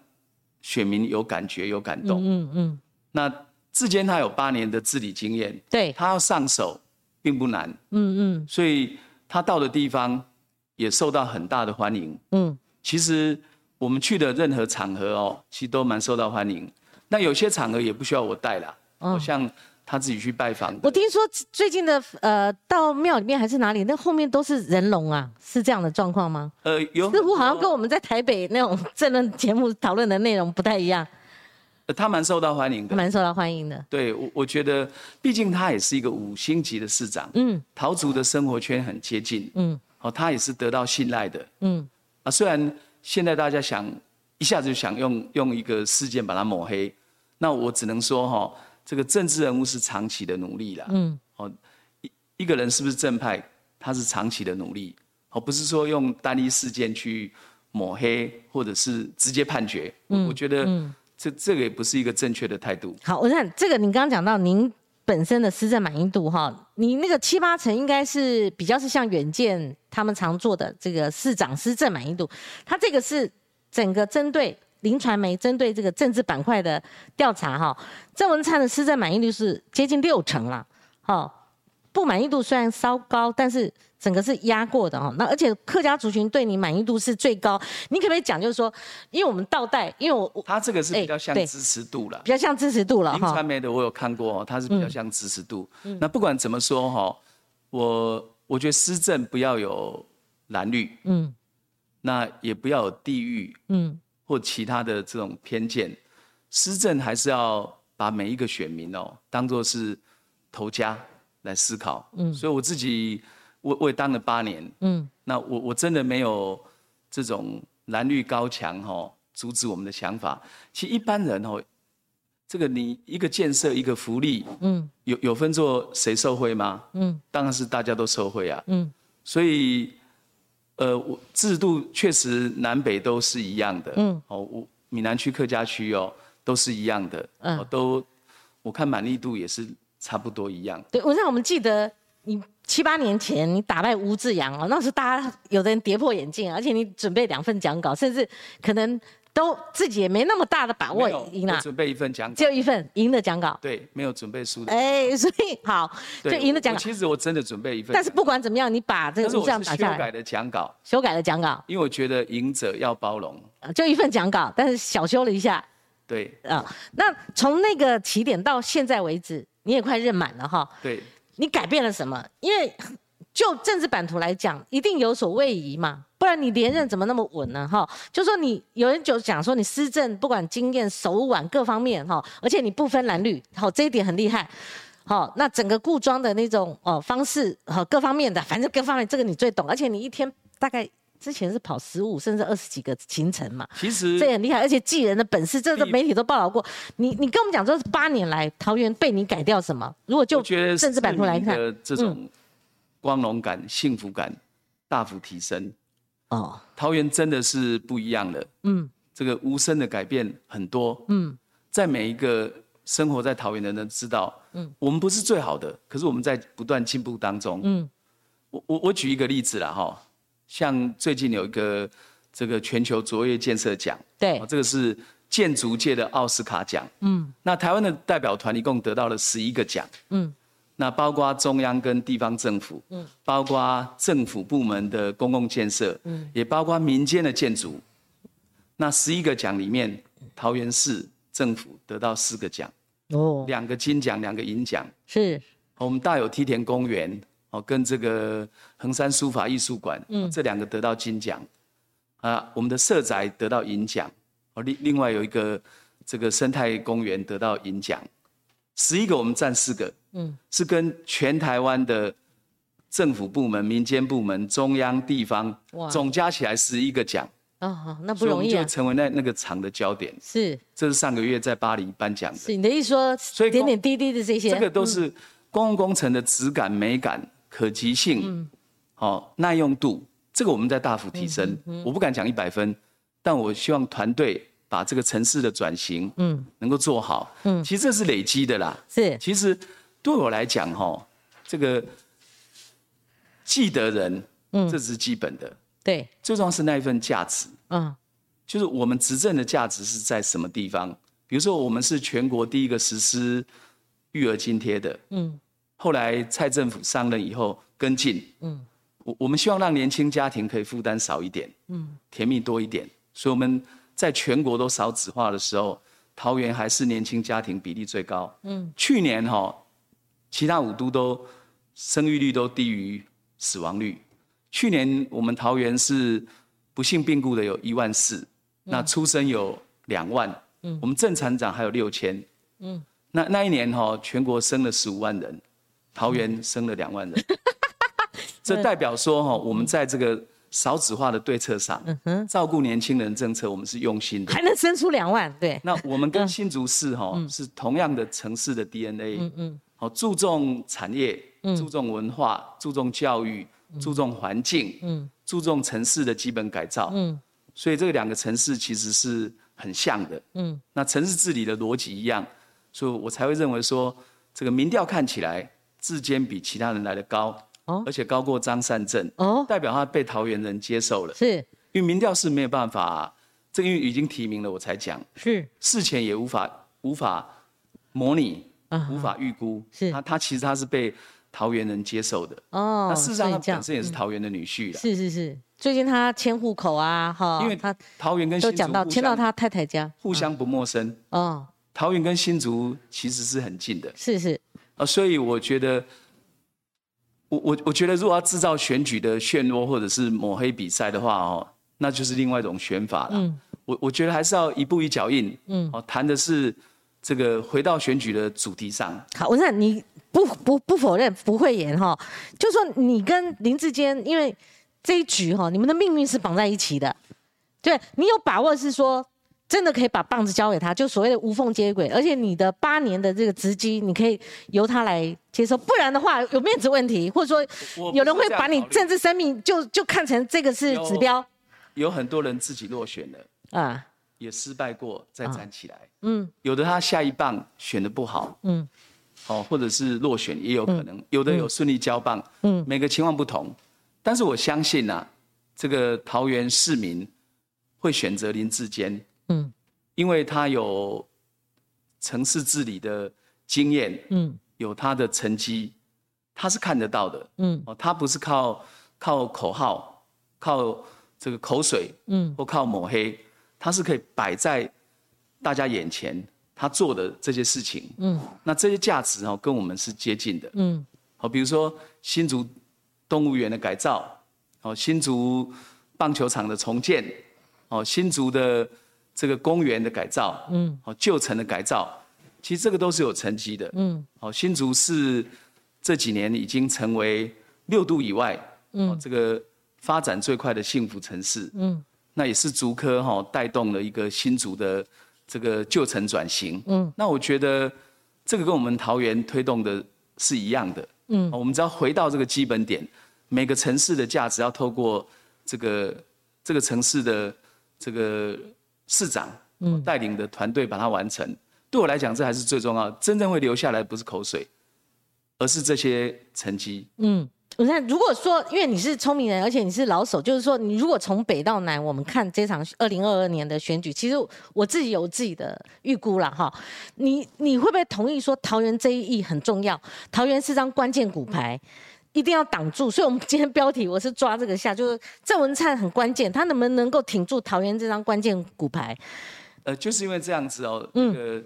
选民有感觉、有感动，嗯嗯，那志坚他有八年的治理经验，对，他要上手并不难，嗯嗯，所以他到的地方也受到很大的欢迎，嗯，其实我们去的任何场合哦，其实都蛮受到欢迎，那有些场合也不需要我带啦，哦，像。他自己去拜访。我听说最近的呃，到庙里面还是哪里，那后面都是人龙啊，是这样的状况吗？呃，有。似乎好像跟我们在台北那种政论节目讨论的内容不太一样。他蛮受到欢迎的。蛮受到欢迎的。对，我我觉得，毕竟他也是一个五星级的市长。嗯。桃竹的生活圈很接近。嗯。哦，他也是得到信赖的。嗯。啊，虽然现在大家想一下子就想用用一个事件把它抹黑，那我只能说哈。这个政治人物是长期的努力啦，嗯，哦，一一个人是不是正派，他是长期的努力，哦，不是说用单一事件去抹黑或者是直接判决，嗯，我觉得这这个也不是一个正确的态度。好，我想这个您刚刚讲到您本身的施政满意度哈，你那个七八成应该是比较是像远见他们常做的这个市长施政满意度，他这个是整个针对。林传媒针对这个政治板块的调查，哈，郑文灿的施政满意度是接近六成了，哈，不满意度虽然稍高，但是整个是压过的哈。那而且客家族群对你满意度是最高，你可不可以讲，就是说，因为我们倒带，因为我他这个是比较像支持度了，比较像支持度了哈。林传媒的我有看过，他是比较像支持度。那不管怎么说哈，我我觉得施政不要有蓝绿，嗯，那也不要有地域，嗯。或其他的这种偏见，施政还是要把每一个选民哦当做是头家来思考。嗯，所以我自己我我也当了八年。嗯，那我我真的没有这种蓝绿高墙哈阻止我们的想法。其实一般人哦，这个你一个建设一个福利，嗯，有有分做谁受贿吗？嗯，当然是大家都受贿啊。嗯，所以。呃，我制度确实南北都是一样的。嗯，哦，我闽南区、客家区哦，都是一样的。嗯，都我看满意度也是差不多一样。对，我让我们记得你七八年前你打败吴志阳哦，那时大家有的人跌破眼镜，而且你准备两份讲稿，甚至可能。都自己也没那么大的把握赢了，准备一份讲稿，只有一份赢的讲稿。对，没有准备输的。哎，所以好，就赢的讲稿。其实我真的准备一份，但是不管怎么样，你把这个这样打下来。修改的讲稿，修改的讲稿。因为我觉得赢者要包容。就一份讲稿，但是小修了一下。对。啊，那从那个起点到现在为止，你也快认满了哈。对。你改变了什么？因为就政治版图来讲，一定有所位移嘛。不然你连任怎么那么稳呢？哈，就说你有人就讲说你施政不管经验、手腕各方面哈，而且你不分蓝绿，好这一点很厉害。好，那整个固装的那种哦方式和各方面的，反正各方面这个你最懂。而且你一天大概之前是跑十五甚至二十几个行程嘛，其实这很厉害。而且记人的本事，这个媒体都报道过。你你跟我们讲说八年来桃园被你改掉什么？如果就政治版图来看，这种光荣感、幸福感大幅提升。哦，桃园真的是不一样了。嗯，这个无声的改变很多。嗯，在每一个生活在桃园的人知道，嗯，我们不是最好的，可是我们在不断进步当中。嗯，我我我举一个例子啦，哈，像最近有一个这个全球卓越建设奖，对，这个是建筑界的奥斯卡奖。嗯，那台湾的代表团一共得到了十一个奖。嗯。那包括中央跟地方政府，嗯，包括政府部门的公共建设，嗯，也包括民间的建筑。那十一个奖里面，桃园市政府得到四个奖，哦，两个金奖，两个银奖。是，我们大有梯田公园，哦，跟这个衡山书法艺术馆，嗯，这两个得到金奖。啊，我们的社宅得到银奖，哦，另另外有一个这个生态公园得到银奖。十一个，我们占四个，嗯，是跟全台湾的政府部门、民间部门、中央、地方，哇，总加起来十一个奖，哦，那不容易啊，就成为那那个场的焦点。是，这是上个月在巴黎颁奖的。是你的意思说，所以点点滴滴的这些，这个都是公共工程的质感、美感、可及性，嗯，好，耐用度，这个我们在大幅提升。我不敢讲一百分，但我希望团队把这个城市的转型，嗯，能够做好，嗯，其实这是累积的啦。是，其实对我来讲，哈，这个记得人，嗯，这是基本的。对，最重要是那一份价值，嗯，就是我们执政的价值是在什么地方？比如说，我们是全国第一个实施育儿津贴的，嗯，后来蔡政府上任以后跟进，嗯，我我们希望让年轻家庭可以负担少一点，嗯，甜蜜多一点，所以我们在全国都少子化的时候，桃园还是年轻家庭比例最高，嗯，去年哈，其他五都都生育率都低于死亡率，去年我们桃园是不幸病故的有一万四，那出生有两万。嗯。我们正常长还有六千，嗯，那那一年哈，全国生了十五万人，桃园生了两万人，(laughs) 这代表说哈，我们在这个少子化的对策上，照顾年轻人政策，我们是用心的，还能生出两万，对。那我们跟新竹市哈是同样的城市的 DNA，嗯嗯，好注重产业，注重文化，注重教育，注重环境，嗯，注重城市的基本改造，嗯，所以这两个城市其实是。很像的，嗯，那城市治理的逻辑一样，所以我才会认为说，这个民调看起来志坚比其他人来的高，哦，而且高过张善政，哦，代表他被桃园人接受了，是，因为民调是没有办法，这因为已经提名了我才讲，是，事前也无法无法模拟，无法预估，是，他他其实他是被桃园人接受的，哦，那事实上他本身也是桃园的女婿了，是是是。最近他迁户口啊，哈，因为他桃园跟新竹都讲到迁到他太太家，互相不陌生。哦，桃园跟新竹其实是很近的。是是。啊，所以我觉得，我我我觉得，如果要制造选举的漩涡或者是抹黑比赛的话，哦，那就是另外一种选法了。嗯。我我觉得还是要一步一脚印。嗯。哦，谈的是这个回到选举的主题上。好，我知道你不不不否认不会演哈，就说你跟林志坚，因为。这一局哈，你们的命运是绑在一起的，对你有把握是说真的可以把棒子交给他，就所谓的无缝接轨，而且你的八年的这个职机，你可以由他来接受，不然的话有面子问题，或者说有人会把你政治生命就就看成这个是指标。有很多人自己落选了啊，也失败过再站起来，嗯，有的他下一棒选的不好，嗯，哦，或者是落选也有可能，有的有顺利交棒，嗯，每个情况不同。但是我相信啊，这个桃园市民会选择林志坚，嗯，因为他有城市治理的经验，嗯，有他的成绩，他是看得到的，嗯，哦，他不是靠靠口号，靠这个口水，嗯，或靠抹黑，他是可以摆在大家眼前，他做的这些事情，嗯，那这些价值哦，跟我们是接近的，嗯，好，比如说新竹。动物园的改造，哦，新竹棒球场的重建，哦，新竹的这个公园的改造，嗯，哦，旧城的改造，其实这个都是有成绩的，嗯，哦，新竹是这几年已经成为六度以外，嗯，这个发展最快的幸福城市，嗯，那也是竹科哈带动了一个新竹的这个旧城转型，嗯，那我觉得这个跟我们桃园推动的是一样的。嗯，我们只要回到这个基本点，每个城市的价值要透过这个这个城市的这个市长带领的团队把它完成。对我来讲，这还是最重要。真正会留下来不是口水，而是这些成绩。嗯。我看，如果说，因为你是聪明人，而且你是老手，就是说，你如果从北到南，我们看这场二零二二年的选举，其实我自己有自己的预估了哈。你你会不会同意说，桃园这一役很重要？桃园是张关键骨牌，一定要挡住。所以，我们今天标题我是抓这个下，就是郑文灿很关键，他能不能够挺住桃园这张关键骨牌？呃，就是因为这样子哦，那个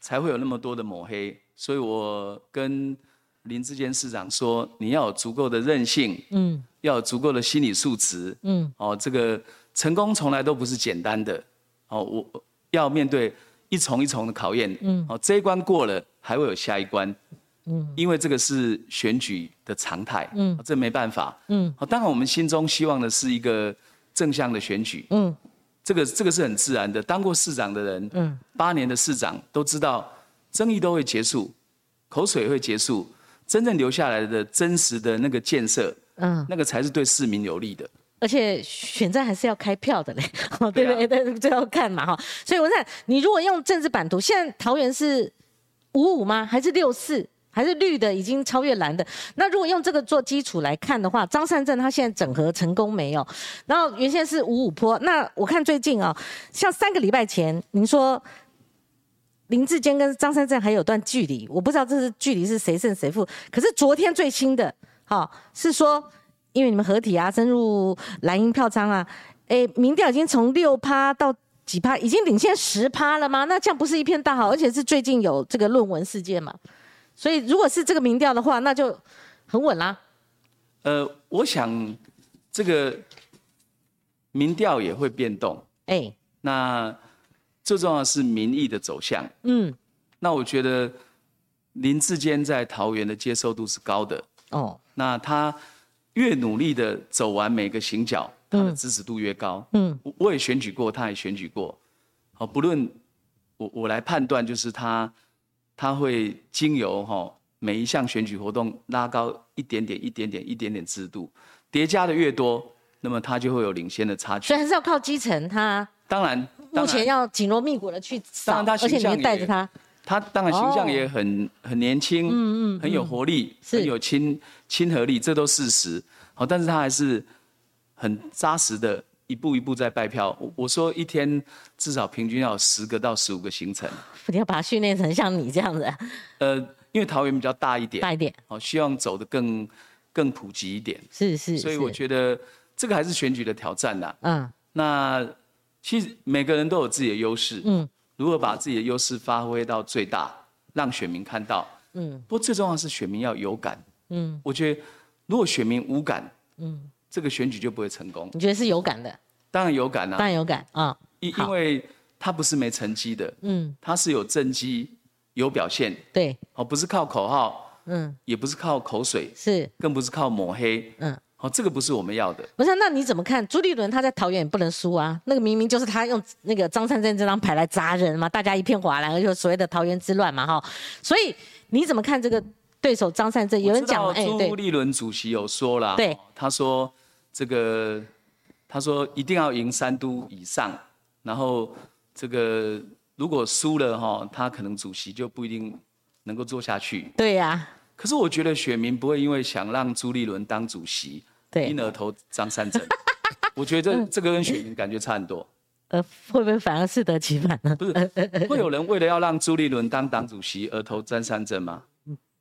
才会有那么多的抹黑，所以我跟。林志坚市长说：“你要有足够的韧性，嗯，要有足够的心理素质，嗯，哦，这个成功从来都不是简单的，哦，我要面对一重一重的考验，嗯，哦，这一关过了，还会有下一关，嗯，因为这个是选举的常态，嗯，这没办法，嗯，哦，当然我们心中希望的是一个正向的选举，嗯，这个这个是很自然的，当过市长的人，嗯，八年的市长都知道，争议都会结束，口水会结束。”真正留下来的真实的那个建设，嗯，那个才是对市民有利的。而且选战还是要开票的嘞，(laughs) 对不对？对，最后看嘛哈。所以我想你如果用政治版图，现在桃园是五五吗？还是六四？还是绿的已经超越蓝的？那如果用这个做基础来看的话，张善政他现在整合成功没有？然后原先是五五坡，那我看最近啊，像三个礼拜前您说林志坚跟张善政还有段距离，我不知道这是距离是谁胜谁负。可是昨天最新的，哈，是说。因为你们合体啊，深入蓝营票仓啊，哎，民调已经从六趴到几趴，已经领先十趴了吗？那这样不是一片大好，而且是最近有这个论文事件嘛？所以如果是这个民调的话，那就很稳啦。呃，我想这个民调也会变动，哎，那最重要是民意的走向。嗯，那我觉得林志坚在桃园的接受度是高的。哦，那他。越努力的走完每个行脚，他的支持度越高。嗯，我也选举过，他也选举过。好，不论我我来判断，就是他他会经由哈每一项选举活动拉高一点点、一点点、一点点制度叠加的越多，那么他就会有领先的差距。所以还是要靠基层，他当然目前要紧锣密鼓的去扫，而且你会带着他。他当然形象也很很年轻，嗯嗯，很有活力，很有亲亲和力，这都事实。好，但是他还是很扎实的，一步一步在拜票。我我说一天至少平均要十个到十五个行程。(laughs) 你要把它训练成像你这样子。呃，因为桃园比较大一点，大一点，好，希望走得更更普及一点。是是。所以我觉得这个还是选举的挑战呐。嗯。那其实每个人都有自己的优势。嗯。如何把自己的优势发挥到最大，让选民看到？嗯，不过最重要是选民要有感。嗯，我觉得如果选民无感，嗯，这个选举就不会成功。你觉得是有感的？当然有感啊，当然有感啊。因因为他不是没成绩的，嗯，他是有政绩、有表现。对，哦，不是靠口号，嗯，也不是靠口水，是，更不是靠抹黑，嗯。哦，这个不是我们要的。不是，那你怎么看朱立伦他在桃园也不能输啊？那个明明就是他用那个张善政这张牌来砸人嘛，大家一片哗然，而且所谓的桃园之乱嘛，哈。所以你怎么看这个对手张善政？有人讲，哎，朱立伦主席有说了，对，他说这个，他说一定要赢三都以上，然后这个如果输了哈，他可能主席就不一定能够做下去。对呀。可是我觉得选民不会因为想让朱立伦当主席，因而投张善政。(laughs) 我觉得这这个跟选民感觉差很多。呃，会不会反而适得其反呢？不是，会有人为了要让朱立伦当党主席而投张善政吗？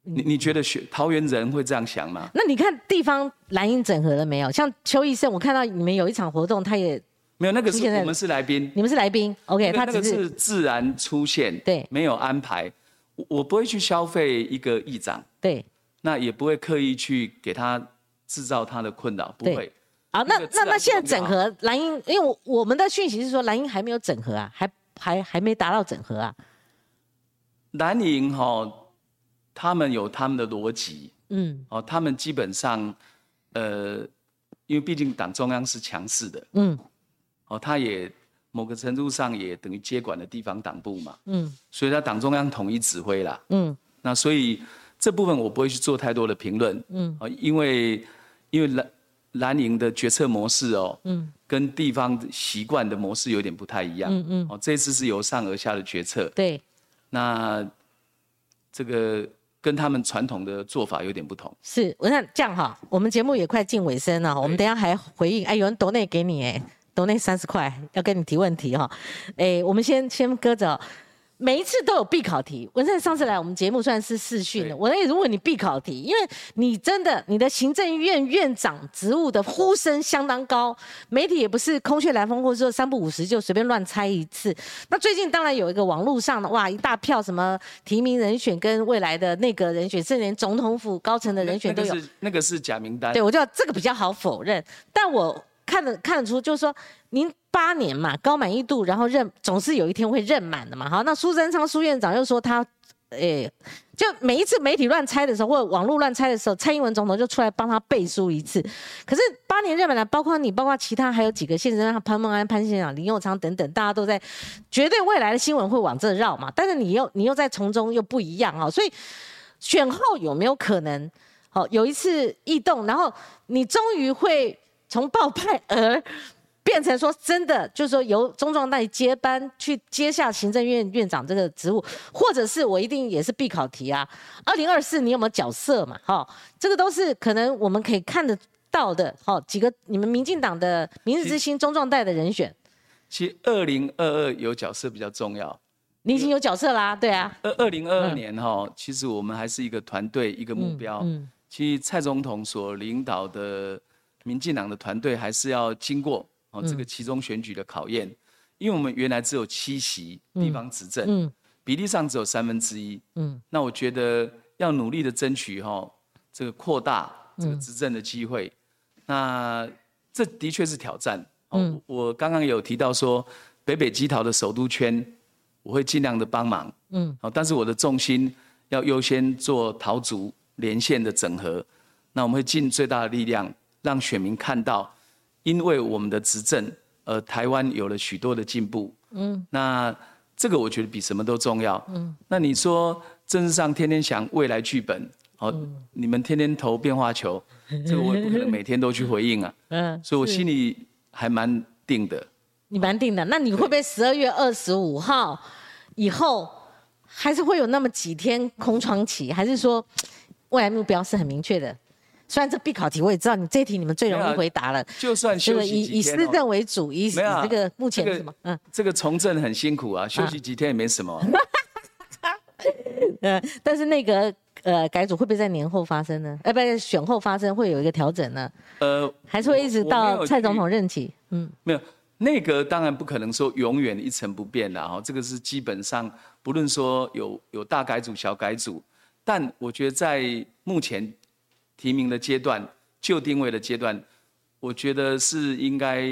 你你觉得学桃园人会这样想吗？那你看地方蓝营整合了没有？像邱医生，我看到你们有一场活动，他也没有那个是我们是来宾，你们是来宾，OK，他只是自然出现，对，没有安排。我我不会去消费一个议长，对，那也不会刻意去给他制造他的困扰，不会。好，那那那现在整合蓝英，因为我我们的讯息是说蓝英还没有整合啊，还还还没达到整合啊。蓝营哈，他们有他们的逻辑，嗯，哦，他们基本上，呃，因为毕竟党中央是强势的，嗯，哦，他也。某个程度上也等于接管了地方党部嘛，嗯，所以他党中央统一指挥啦，嗯，那所以这部分我不会去做太多的评论，嗯，啊，因为因为蓝蓝营的决策模式哦，嗯，跟地方习惯的模式有点不太一样，嗯嗯，哦，这次是由上而下的决策，对，那这个跟他们传统的做法有点不同，是，我想这样哈，我们节目也快进尾声了，我们等下还回应，哎，有人抖内给你哎。抖内三十块要跟你提问题哈，哎，我们先先搁着，每一次都有必考题。文胜上次来我们节目算是试训了，我那如果你必考题，因为你真的你的行政院院长职务的呼声相当高，媒体也不是空穴来风，或者说三不五十就随便乱猜一次。那最近当然有一个网络上的哇一大票什么提名人选跟未来的那个人选，甚至连总统府高层的人选都有，那个是假名单。对我就这个比较好否认，但我。看得看得出，就是说，您八年嘛，高满意度，然后任总是有一天会任满的嘛。好，那苏贞昌苏院长又说他，诶，就每一次媒体乱猜的时候，或者网络乱猜的时候，蔡英文总统就出来帮他背书一次。可是八年任满了，包括你，包括其他还有几个县长，潘孟安、潘县长、林佑昌等等，大家都在绝对未来的新闻会往这绕嘛。但是你又你又在从中又不一样啊，所以选后有没有可能，好有一次异动，然后你终于会。从报派而变成说真的，就是说由中壮代接班去接下行政院院长这个职务，或者是我一定也是必考题啊。二零二四你有没有角色嘛？哈，这个都是可能我们可以看得到的。好，几个你们民进党的明日之星中壮代的人选，其实二零二二有角色比较重要。你已经有角色啦，对啊。二二零二二年哈，其实我们还是一个团队，一个目标。嗯。其实蔡总统所领导的民进党的团队，还是要经过哦这个其中选举的考验，因为我们原来只有七席地方执政，嗯，比例上只有三分之一。嗯。那我觉得要努力的争取哈，这个扩大这个执政的机会。那这的确是挑战。嗯。我刚刚有提到说，北北基桃的首都圈。我会尽量的帮忙，嗯，好，但是我的重心要优先做桃竹连线的整合，那我们会尽最大的力量让选民看到，因为我们的执政，呃，台湾有了许多的进步，嗯，那这个我觉得比什么都重要，嗯，那你说政治上天天想未来剧本，好，你们天天投变化球，(laughs) 这个我也不可能每天都去回应啊，嗯，所以我心里还蛮定的，你蛮定的，那你会不会十二月二十五号？以后还是会有那么几天空窗期，还是说未来目标是很明确的？虽然这必考题我也知道，你这题你们最容易回答了。就算休息以以施政为主，以这个目前什么？嗯，这个从政很辛苦啊，休息几天也没什么。呃，(laughs) 但是那个呃改组会不会在年后发生呢？呃，不是，选后发生会有一个调整呢？呃，还是会一直到蔡总统任期？嗯，没有。内阁当然不可能说永远一成不变的哈，这个是基本上不论说有有大改组、小改组，但我觉得在目前提名的阶段、就定位的阶段，我觉得是应该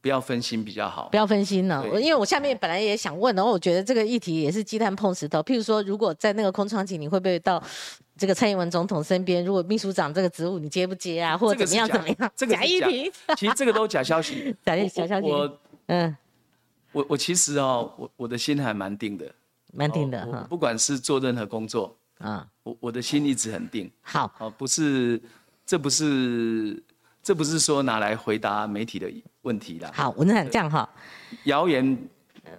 不要分心比较好。不要分心呢，因为我下面本来也想问，然后我觉得这个议题也是鸡蛋碰石头。譬如说，如果在那个空窗期，你会不会到？这个蔡英文总统身边，如果秘书长这个职务你接不接啊，或者怎么样怎么样？(laughs) 这个假议题，其实这个都假消息。(laughs) 假假消息。我嗯，我我其实哦，我我的心还蛮定的，蛮定的哈。不管是做任何工作啊，我我的心一直很定。好，哦，不是，这不是，这不是说拿来回答媒体的问题啦。好，我那这样哈，谣言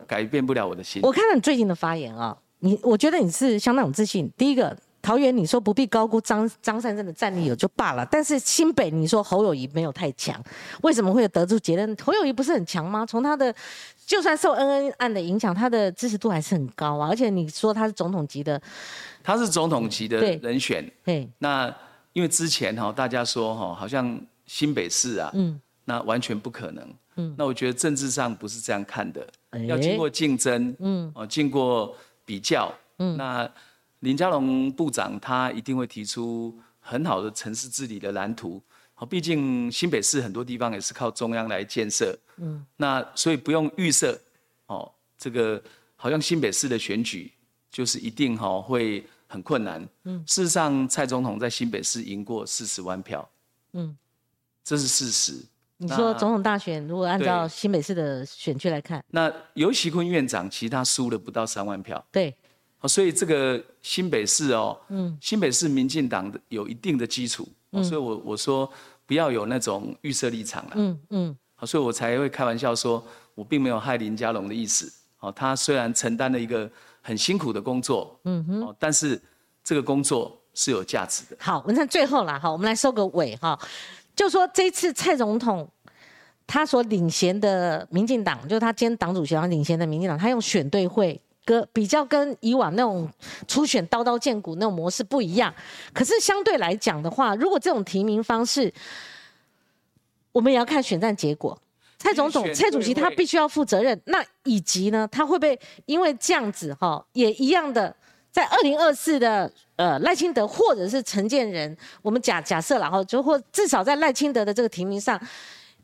改变不了我的心。我看到你最近的发言啊，你我觉得你是相当有自信。第一个。桃园，你说不必高估张张善政的战力有就罢了，但是新北，你说侯友谊没有太强，为什么会有得出结论？侯友谊不是很强吗？从他的就算受恩恩案的影响，他的支持度还是很高啊。而且你说他是总统级的，他是总统级的人选。对，那因为之前哈大家说哈好像新北市啊，嗯，那完全不可能。嗯，那我觉得政治上不是这样看的，要经过竞争，嗯，哦，经过比较，嗯，那。林佳龙部长他一定会提出很好的城市治理的蓝图，好，毕竟新北市很多地方也是靠中央来建设，嗯，那所以不用预设，哦，这个好像新北市的选举就是一定哈会很困难，嗯，事实上蔡总统在新北市赢过四十万票，嗯，这是事实。你说总统大选如果按照新北市的选区来看，那尤其坤院长其实他输了不到三万票，对。哦，所以这个新北市哦，嗯，新北市民进党的有一定的基础，嗯，所以我我说不要有那种预设立场了，嗯嗯，好，所以我才会开玩笑说，我并没有害林佳龙的意思，哦，他虽然承担了一个很辛苦的工作，嗯哼，哦，但是这个工作是有价值的。好，我们看最后啦，好，我们来收个尾哈，就说这次蔡总统他所领衔的民进党，就是他兼党主席，然后领衔的民进党，他用选对会。跟比较跟以往那种初选刀刀见骨那种模式不一样，可是相对来讲的话，如果这种提名方式，我们也要看选战结果。蔡总统、蔡主席他必须要负责任。那以及呢，他会不会因为这样子哈，也一样的在二零二四的呃赖清德或者是陈建仁，我们假假设然后就或至少在赖清德的这个提名上。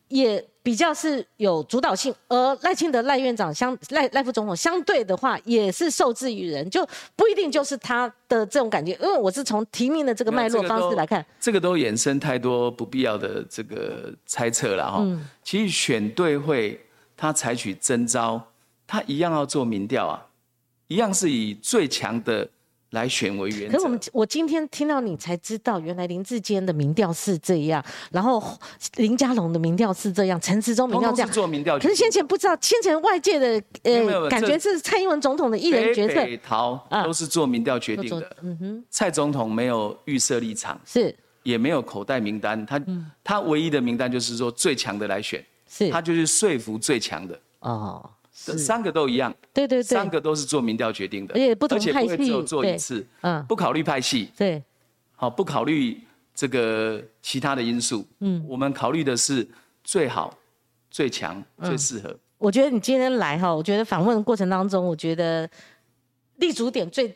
也比较是有主导性，而赖清德赖院长相赖赖副总统相对的话，也是受制于人，就不一定就是他的这种感觉。因为我是从提名的这个脉络方式来看，这个都衍生太多不必要的这个猜测了哈。其实选对会他采取征招，他一样要做民调啊，一样是以最强的来选为原则。可是我们我今天听到你才知道，原来林志坚的民调是这样，然后林佳龙的民调是这样，陈时中民调这样做民调。可是先前不知道，先前外界的呃感觉是蔡英文总统的一人决策，北桃都是做民调决定的。嗯哼，蔡总统没有预设立场，是也没有口袋名单，他他唯一的名单就是说最强的来选，是他就是说服最强的。哦。三个都一样，对对对，三个都是做民调决定的，而且不同派系，只有做一次，嗯，不考虑派系，对，好，不考虑这个其他的因素，嗯，我们考虑的是最好、最强、最适合。我觉得你今天来哈，我觉得访问过程当中，我觉得立足点最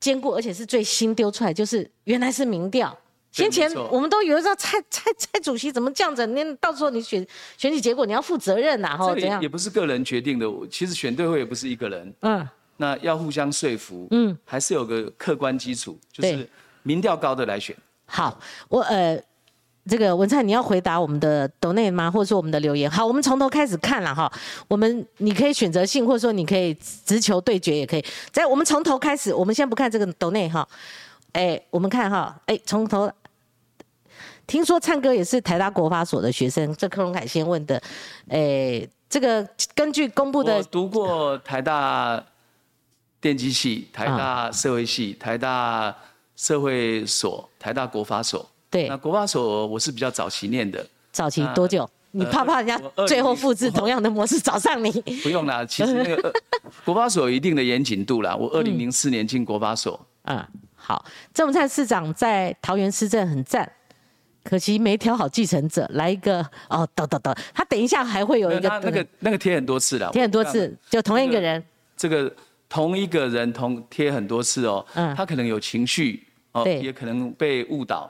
坚固，而且是最新丢出来，就是原来是民调。先前我们都以为说蔡 (laughs) 蔡蔡主席怎么这样子？你到时候你选选举结果你要负责任呐，哈，怎样？也不是个人决定的，其实选对会也不是一个人，嗯，那要互相说服，嗯，还是有个客观基础，就是民调高的来选。好，我呃，这个文灿你要回答我们的抖内吗？或者说我们的留言？好，我们从头开始看了哈，我们你可以选择性，或者说你可以直球对决也可以。在我们从头开始，我们先不看这个抖内哈，哎，我们看哈，哎，从头。听说灿哥也是台大国法所的学生，这柯荣凯先问的，诶，这个根据公布的，我读过台大电机系、台大社会系、台大社会所、台大国法所。对，那国法所我是比较早期念的。早期多久？你怕怕人家最后复制同样的模式找上你？(laughs) 不用啦，其实那个 (laughs) 国法所有一定的严谨度啦。我二零零四年进国法所。嗯，好，郑文灿市长在桃园市政很赞。可惜没挑好继承者，来一个哦，等等等，他等一下还会有一个那个那个贴很多次了，贴很多次，就同一个人。这个同一个人同贴很多次哦，嗯，他可能有情绪哦，也可能被误导，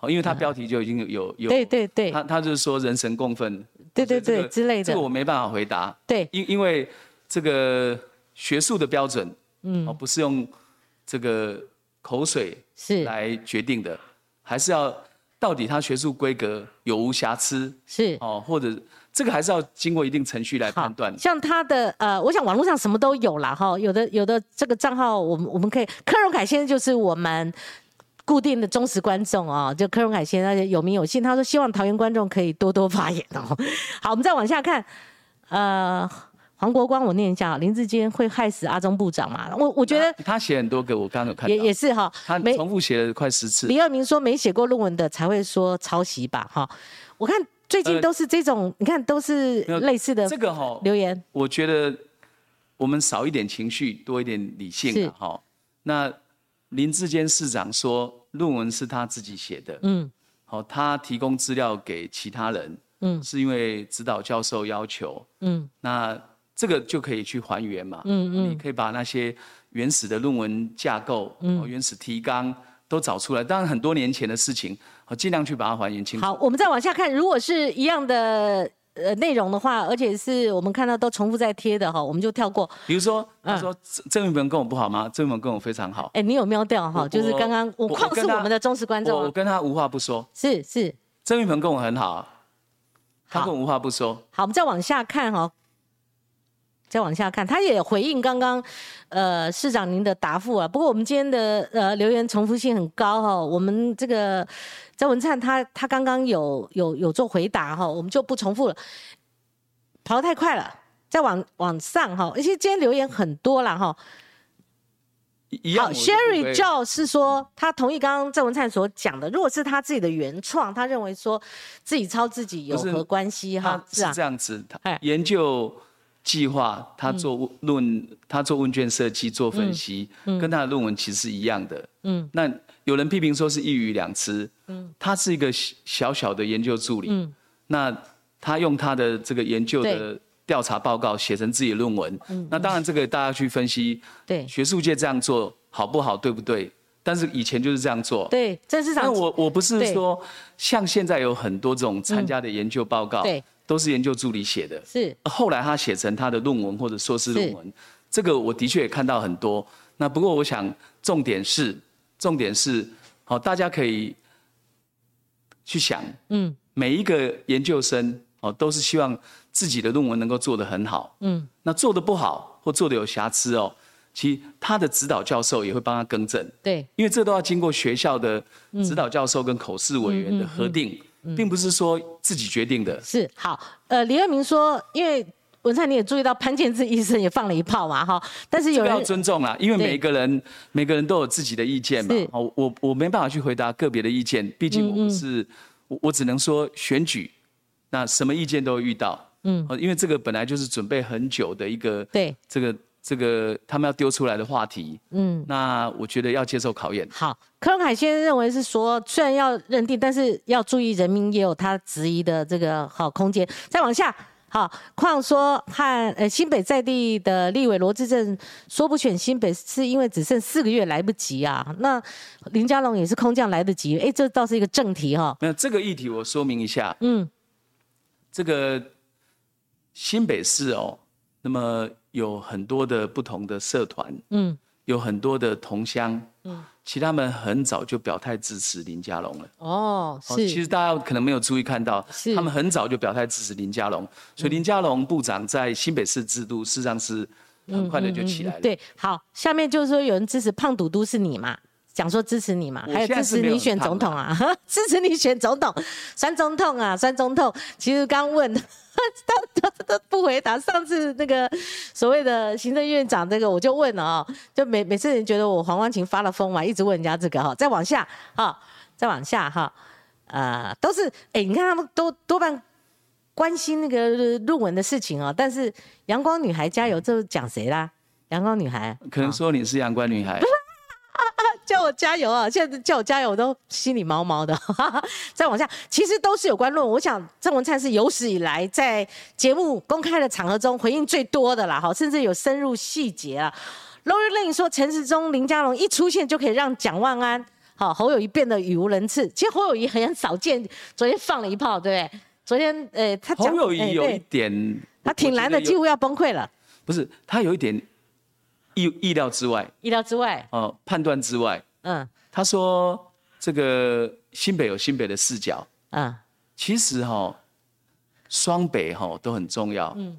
哦，因为他标题就已经有有对对对，他他就是说人神共愤，对对对之类的，这个我没办法回答，对，因因为这个学术的标准，嗯，哦，不是用这个口水是。来决定的，还是要。到底他学术规格有无瑕疵？是哦，或者这个还是要经过一定程序来判断。像他的呃，我想网络上什么都有啦，哈，有的有的这个账号，我们我们可以柯荣凯先生就是我们固定的忠实观众哦，就柯荣凯先生有名有姓，他说希望桃园观众可以多多发言哦。好，我们再往下看，呃。黄国光，我念一下，林志坚会害死阿中部长嘛？我我觉得他写很多个，我刚刚有看到，也也是哈，他重复写了快十次。李二明说没写过论文的才会说抄袭吧？哈，我看最近都是这种，你看都是类似的这个哈留言。我觉得我们少一点情绪，多一点理性哈。那林志坚市长说论文是他自己写的，嗯，好，他提供资料给其他人，嗯，是因为指导教授要求，嗯，那。这个就可以去还原嘛？嗯嗯，你可以把那些原始的论文架构、嗯，原始提纲都找出来。当然很多年前的事情，我尽量去把它还原清楚。好，我们再往下看，如果是一样的呃内容的话，而且是我们看到都重复在贴的哈，我们就跳过。比如说，他说郑云鹏跟我不好吗？郑云鹏跟我非常好。哎，你有瞄掉哈？就是刚刚我况是我们的忠实观众，我跟他无话不说。是是，郑云鹏跟我很好，他跟我无话不说。好，我们再往下看哈。再往下看，他也回应刚刚，呃，市长您的答复啊。不过我们今天的呃留言重复性很高哈，我们这个张文灿他他刚刚有有有做回答哈，我们就不重复了，跑得太快了。再往往上哈，而且今天留言很多了哈。好，Sherry Joe 是说他同意刚刚郑文灿所讲的，如果是他自己的原创，他认为说自己抄自己有何关系哈？是这样子，他研究。计划他做论，他做问卷设计、做分析，跟他的论文其实是一样的。嗯，那有人批评说是一语两词。嗯，他是一个小小的研究助理。嗯，那他用他的这个研究的调查报告写成自己的论文。嗯，那当然这个大家去分析。对，学术界这样做好不好，对不对？但是以前就是这样做。对，郑市长。那我我不是说像现在有很多这种参加的研究报告。对。都是研究助理写的，是。后来他写成他的论文或者硕士论文，这个我的确也看到很多。那不过我想重点是，重点是，好，大家可以去想，嗯，每一个研究生哦，都是希望自己的论文能够做得很好，嗯，那做得不好或做得有瑕疵哦，其实他的指导教授也会帮他更正。对，因为这都要经过学校的指导教授跟口试委员的核定，并不是说自己决定的。是好，呃，李二明说，因为文灿你也注意到潘建志医生也放了一炮嘛，哈，但是有人要尊重啦，因为每个人每个人都有自己的意见嘛。哦，我我没办法去回答个别的意见，毕竟我不是，我我只能说选举，那什么意见都会遇到。嗯，因为这个本来就是准备很久的一个，对，这个这个他们要丢出来的话题，嗯，那我觉得要接受考验。好，柯荣海先生认为是说，虽然要认定，但是要注意人民也有他质疑的这个好空间。再往下，好，况说和呃新北在地的立委罗志正说不选新北，是因为只剩四个月来不及啊。(laughs) 那林佳龙也是空降来得及，哎，这倒是一个正题哈。没有这个议题，我说明一下，嗯，这个。新北市哦，那么有很多的不同的社团，嗯，有很多的同乡，嗯，其他们很早就表态支持林佳龙了。哦，是。其实大家可能没有注意看到，是他们很早就表态支持林佳龙，所以林佳龙部长在新北市制度事实上是很快的就起来了。对，好，下面就是说有人支持胖嘟嘟是你嘛？讲说支持你嘛？还有支持你选总统啊？(laughs) 支持你选总统，酸总统啊，酸总统。其实刚问。都都都不回答。上次那个所谓的行政院长，这个我就问了啊，就每每次人觉得我黄光琴发了疯嘛，一直问人家这个哈。再往下哈，再往下哈，呃，都是哎，你看他们都多半关心那个论文的事情哦。但是阳光女孩加油，这是讲谁啦？阳光女孩，可能说你是阳光女孩。(laughs) 叫我加油啊！现在叫我加油，我都心里毛毛的。(laughs) 再往下，其实都是有关论文。我想郑文灿是有史以来在节目公开的场合中回应最多的啦，哈，甚至有深入细节啊。Lori Lin 说，陈时中、林佳龙一出现就可以让蒋万安、好侯友谊变得语无伦次。其实侯友谊很少见，昨天放了一炮，对不对？昨天，呃，他侯友谊有一点，他挺难的，几乎要崩溃了。不是，他有一点。意意料之外，意料之外，哦，判断之外，嗯，他说这个新北有新北的视角，嗯，其实哈，双北哈都很重要，嗯，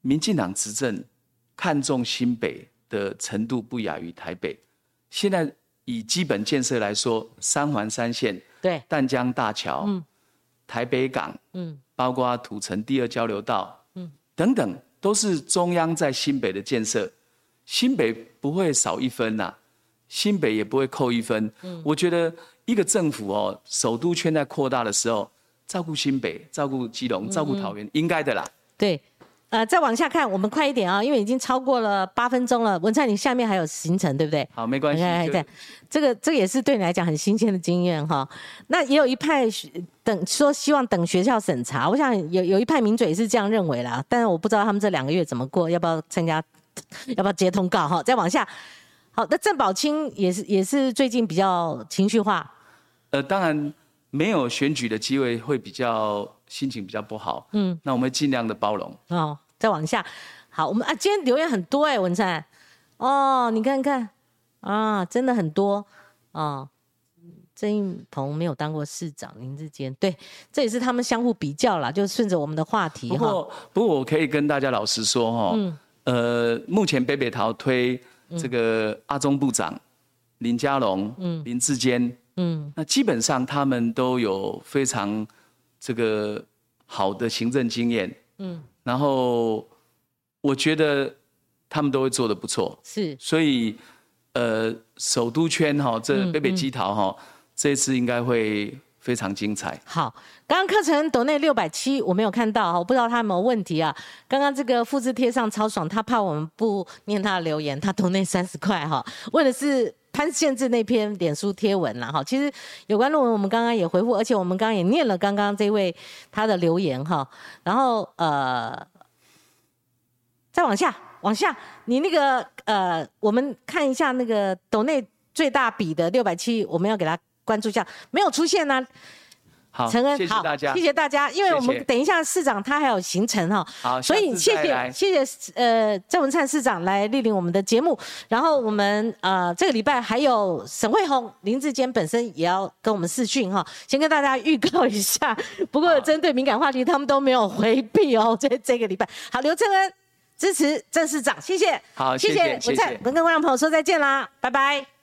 民进党执政看重新北的程度不亚于台北，现在以基本建设来说，三环三线，对，淡江大桥，嗯，台北港，嗯，包括土城第二交流道，嗯，等等，都是中央在新北的建设。新北不会少一分呐，新北也不会扣一分。嗯，我觉得一个政府哦，首都圈在扩大的时候，照顾新北、照顾基隆、照顾桃园，应该的啦。对，呃，再往下看，我们快一点啊，因为已经超过了八分钟了。文灿，你下面还有行程对不对？好，没关系。对，这个这个也是对你来讲很新鲜的经验哈。那也有一派等说希望等学校审查，我想有有一派名嘴是这样认为啦，但是我不知道他们这两个月怎么过，要不要参加？(laughs) 要不要接通告哈？再往下，好，那郑宝清也是也是最近比较情绪化。呃，当然没有选举的机会会比较心情比较不好。嗯，那我们尽量的包容。哦，再往下，好，我们啊，今天留言很多哎，文灿。哦，你看看啊，真的很多啊。郑英鹏没有当过市长，林志坚对，这也是他们相互比较啦，就顺着我们的话题哈。不过，不过我可以跟大家老实说哈。嗯。呃，目前北北桃推这个阿中部长林佳龙、林志坚，嗯，那基本上他们都有非常这个好的行政经验，嗯，然后我觉得他们都会做的不错，是，所以呃，首都圈哈，这北北基桃哈，这次应该会。非常精彩。好，刚刚课程抖内六百七，我没有看到哈，我不知道他有没有问题啊。刚刚这个复制贴上超爽，他怕我们不念他的留言，他 (laughs) 抖内三十块哈。为的是潘宪志那篇脸书贴文啦哈。其实有关论文我们刚刚也回复，而且我们刚刚也念了刚刚这位他的留言哈。然后呃，再往下往下，你那个呃，我们看一下那个抖内最大笔的六百七，我们要给他。关注一下，没有出现呢。好，陈恩，谢谢大家，谢谢大家。因为我们等一下市长他还有行程哈，好，所以谢谢谢谢呃郑文灿市长来莅临我们的节目。然后我们呃这个礼拜还有沈惠宏、林志坚本身也要跟我们视讯哈，先跟大家预告一下。不过针对敏感话题，他们都没有回避哦。这这个礼拜，好，刘正恩。支持郑市长，谢谢。好，谢谢，文灿，跟观众朋友说再见啦，拜拜。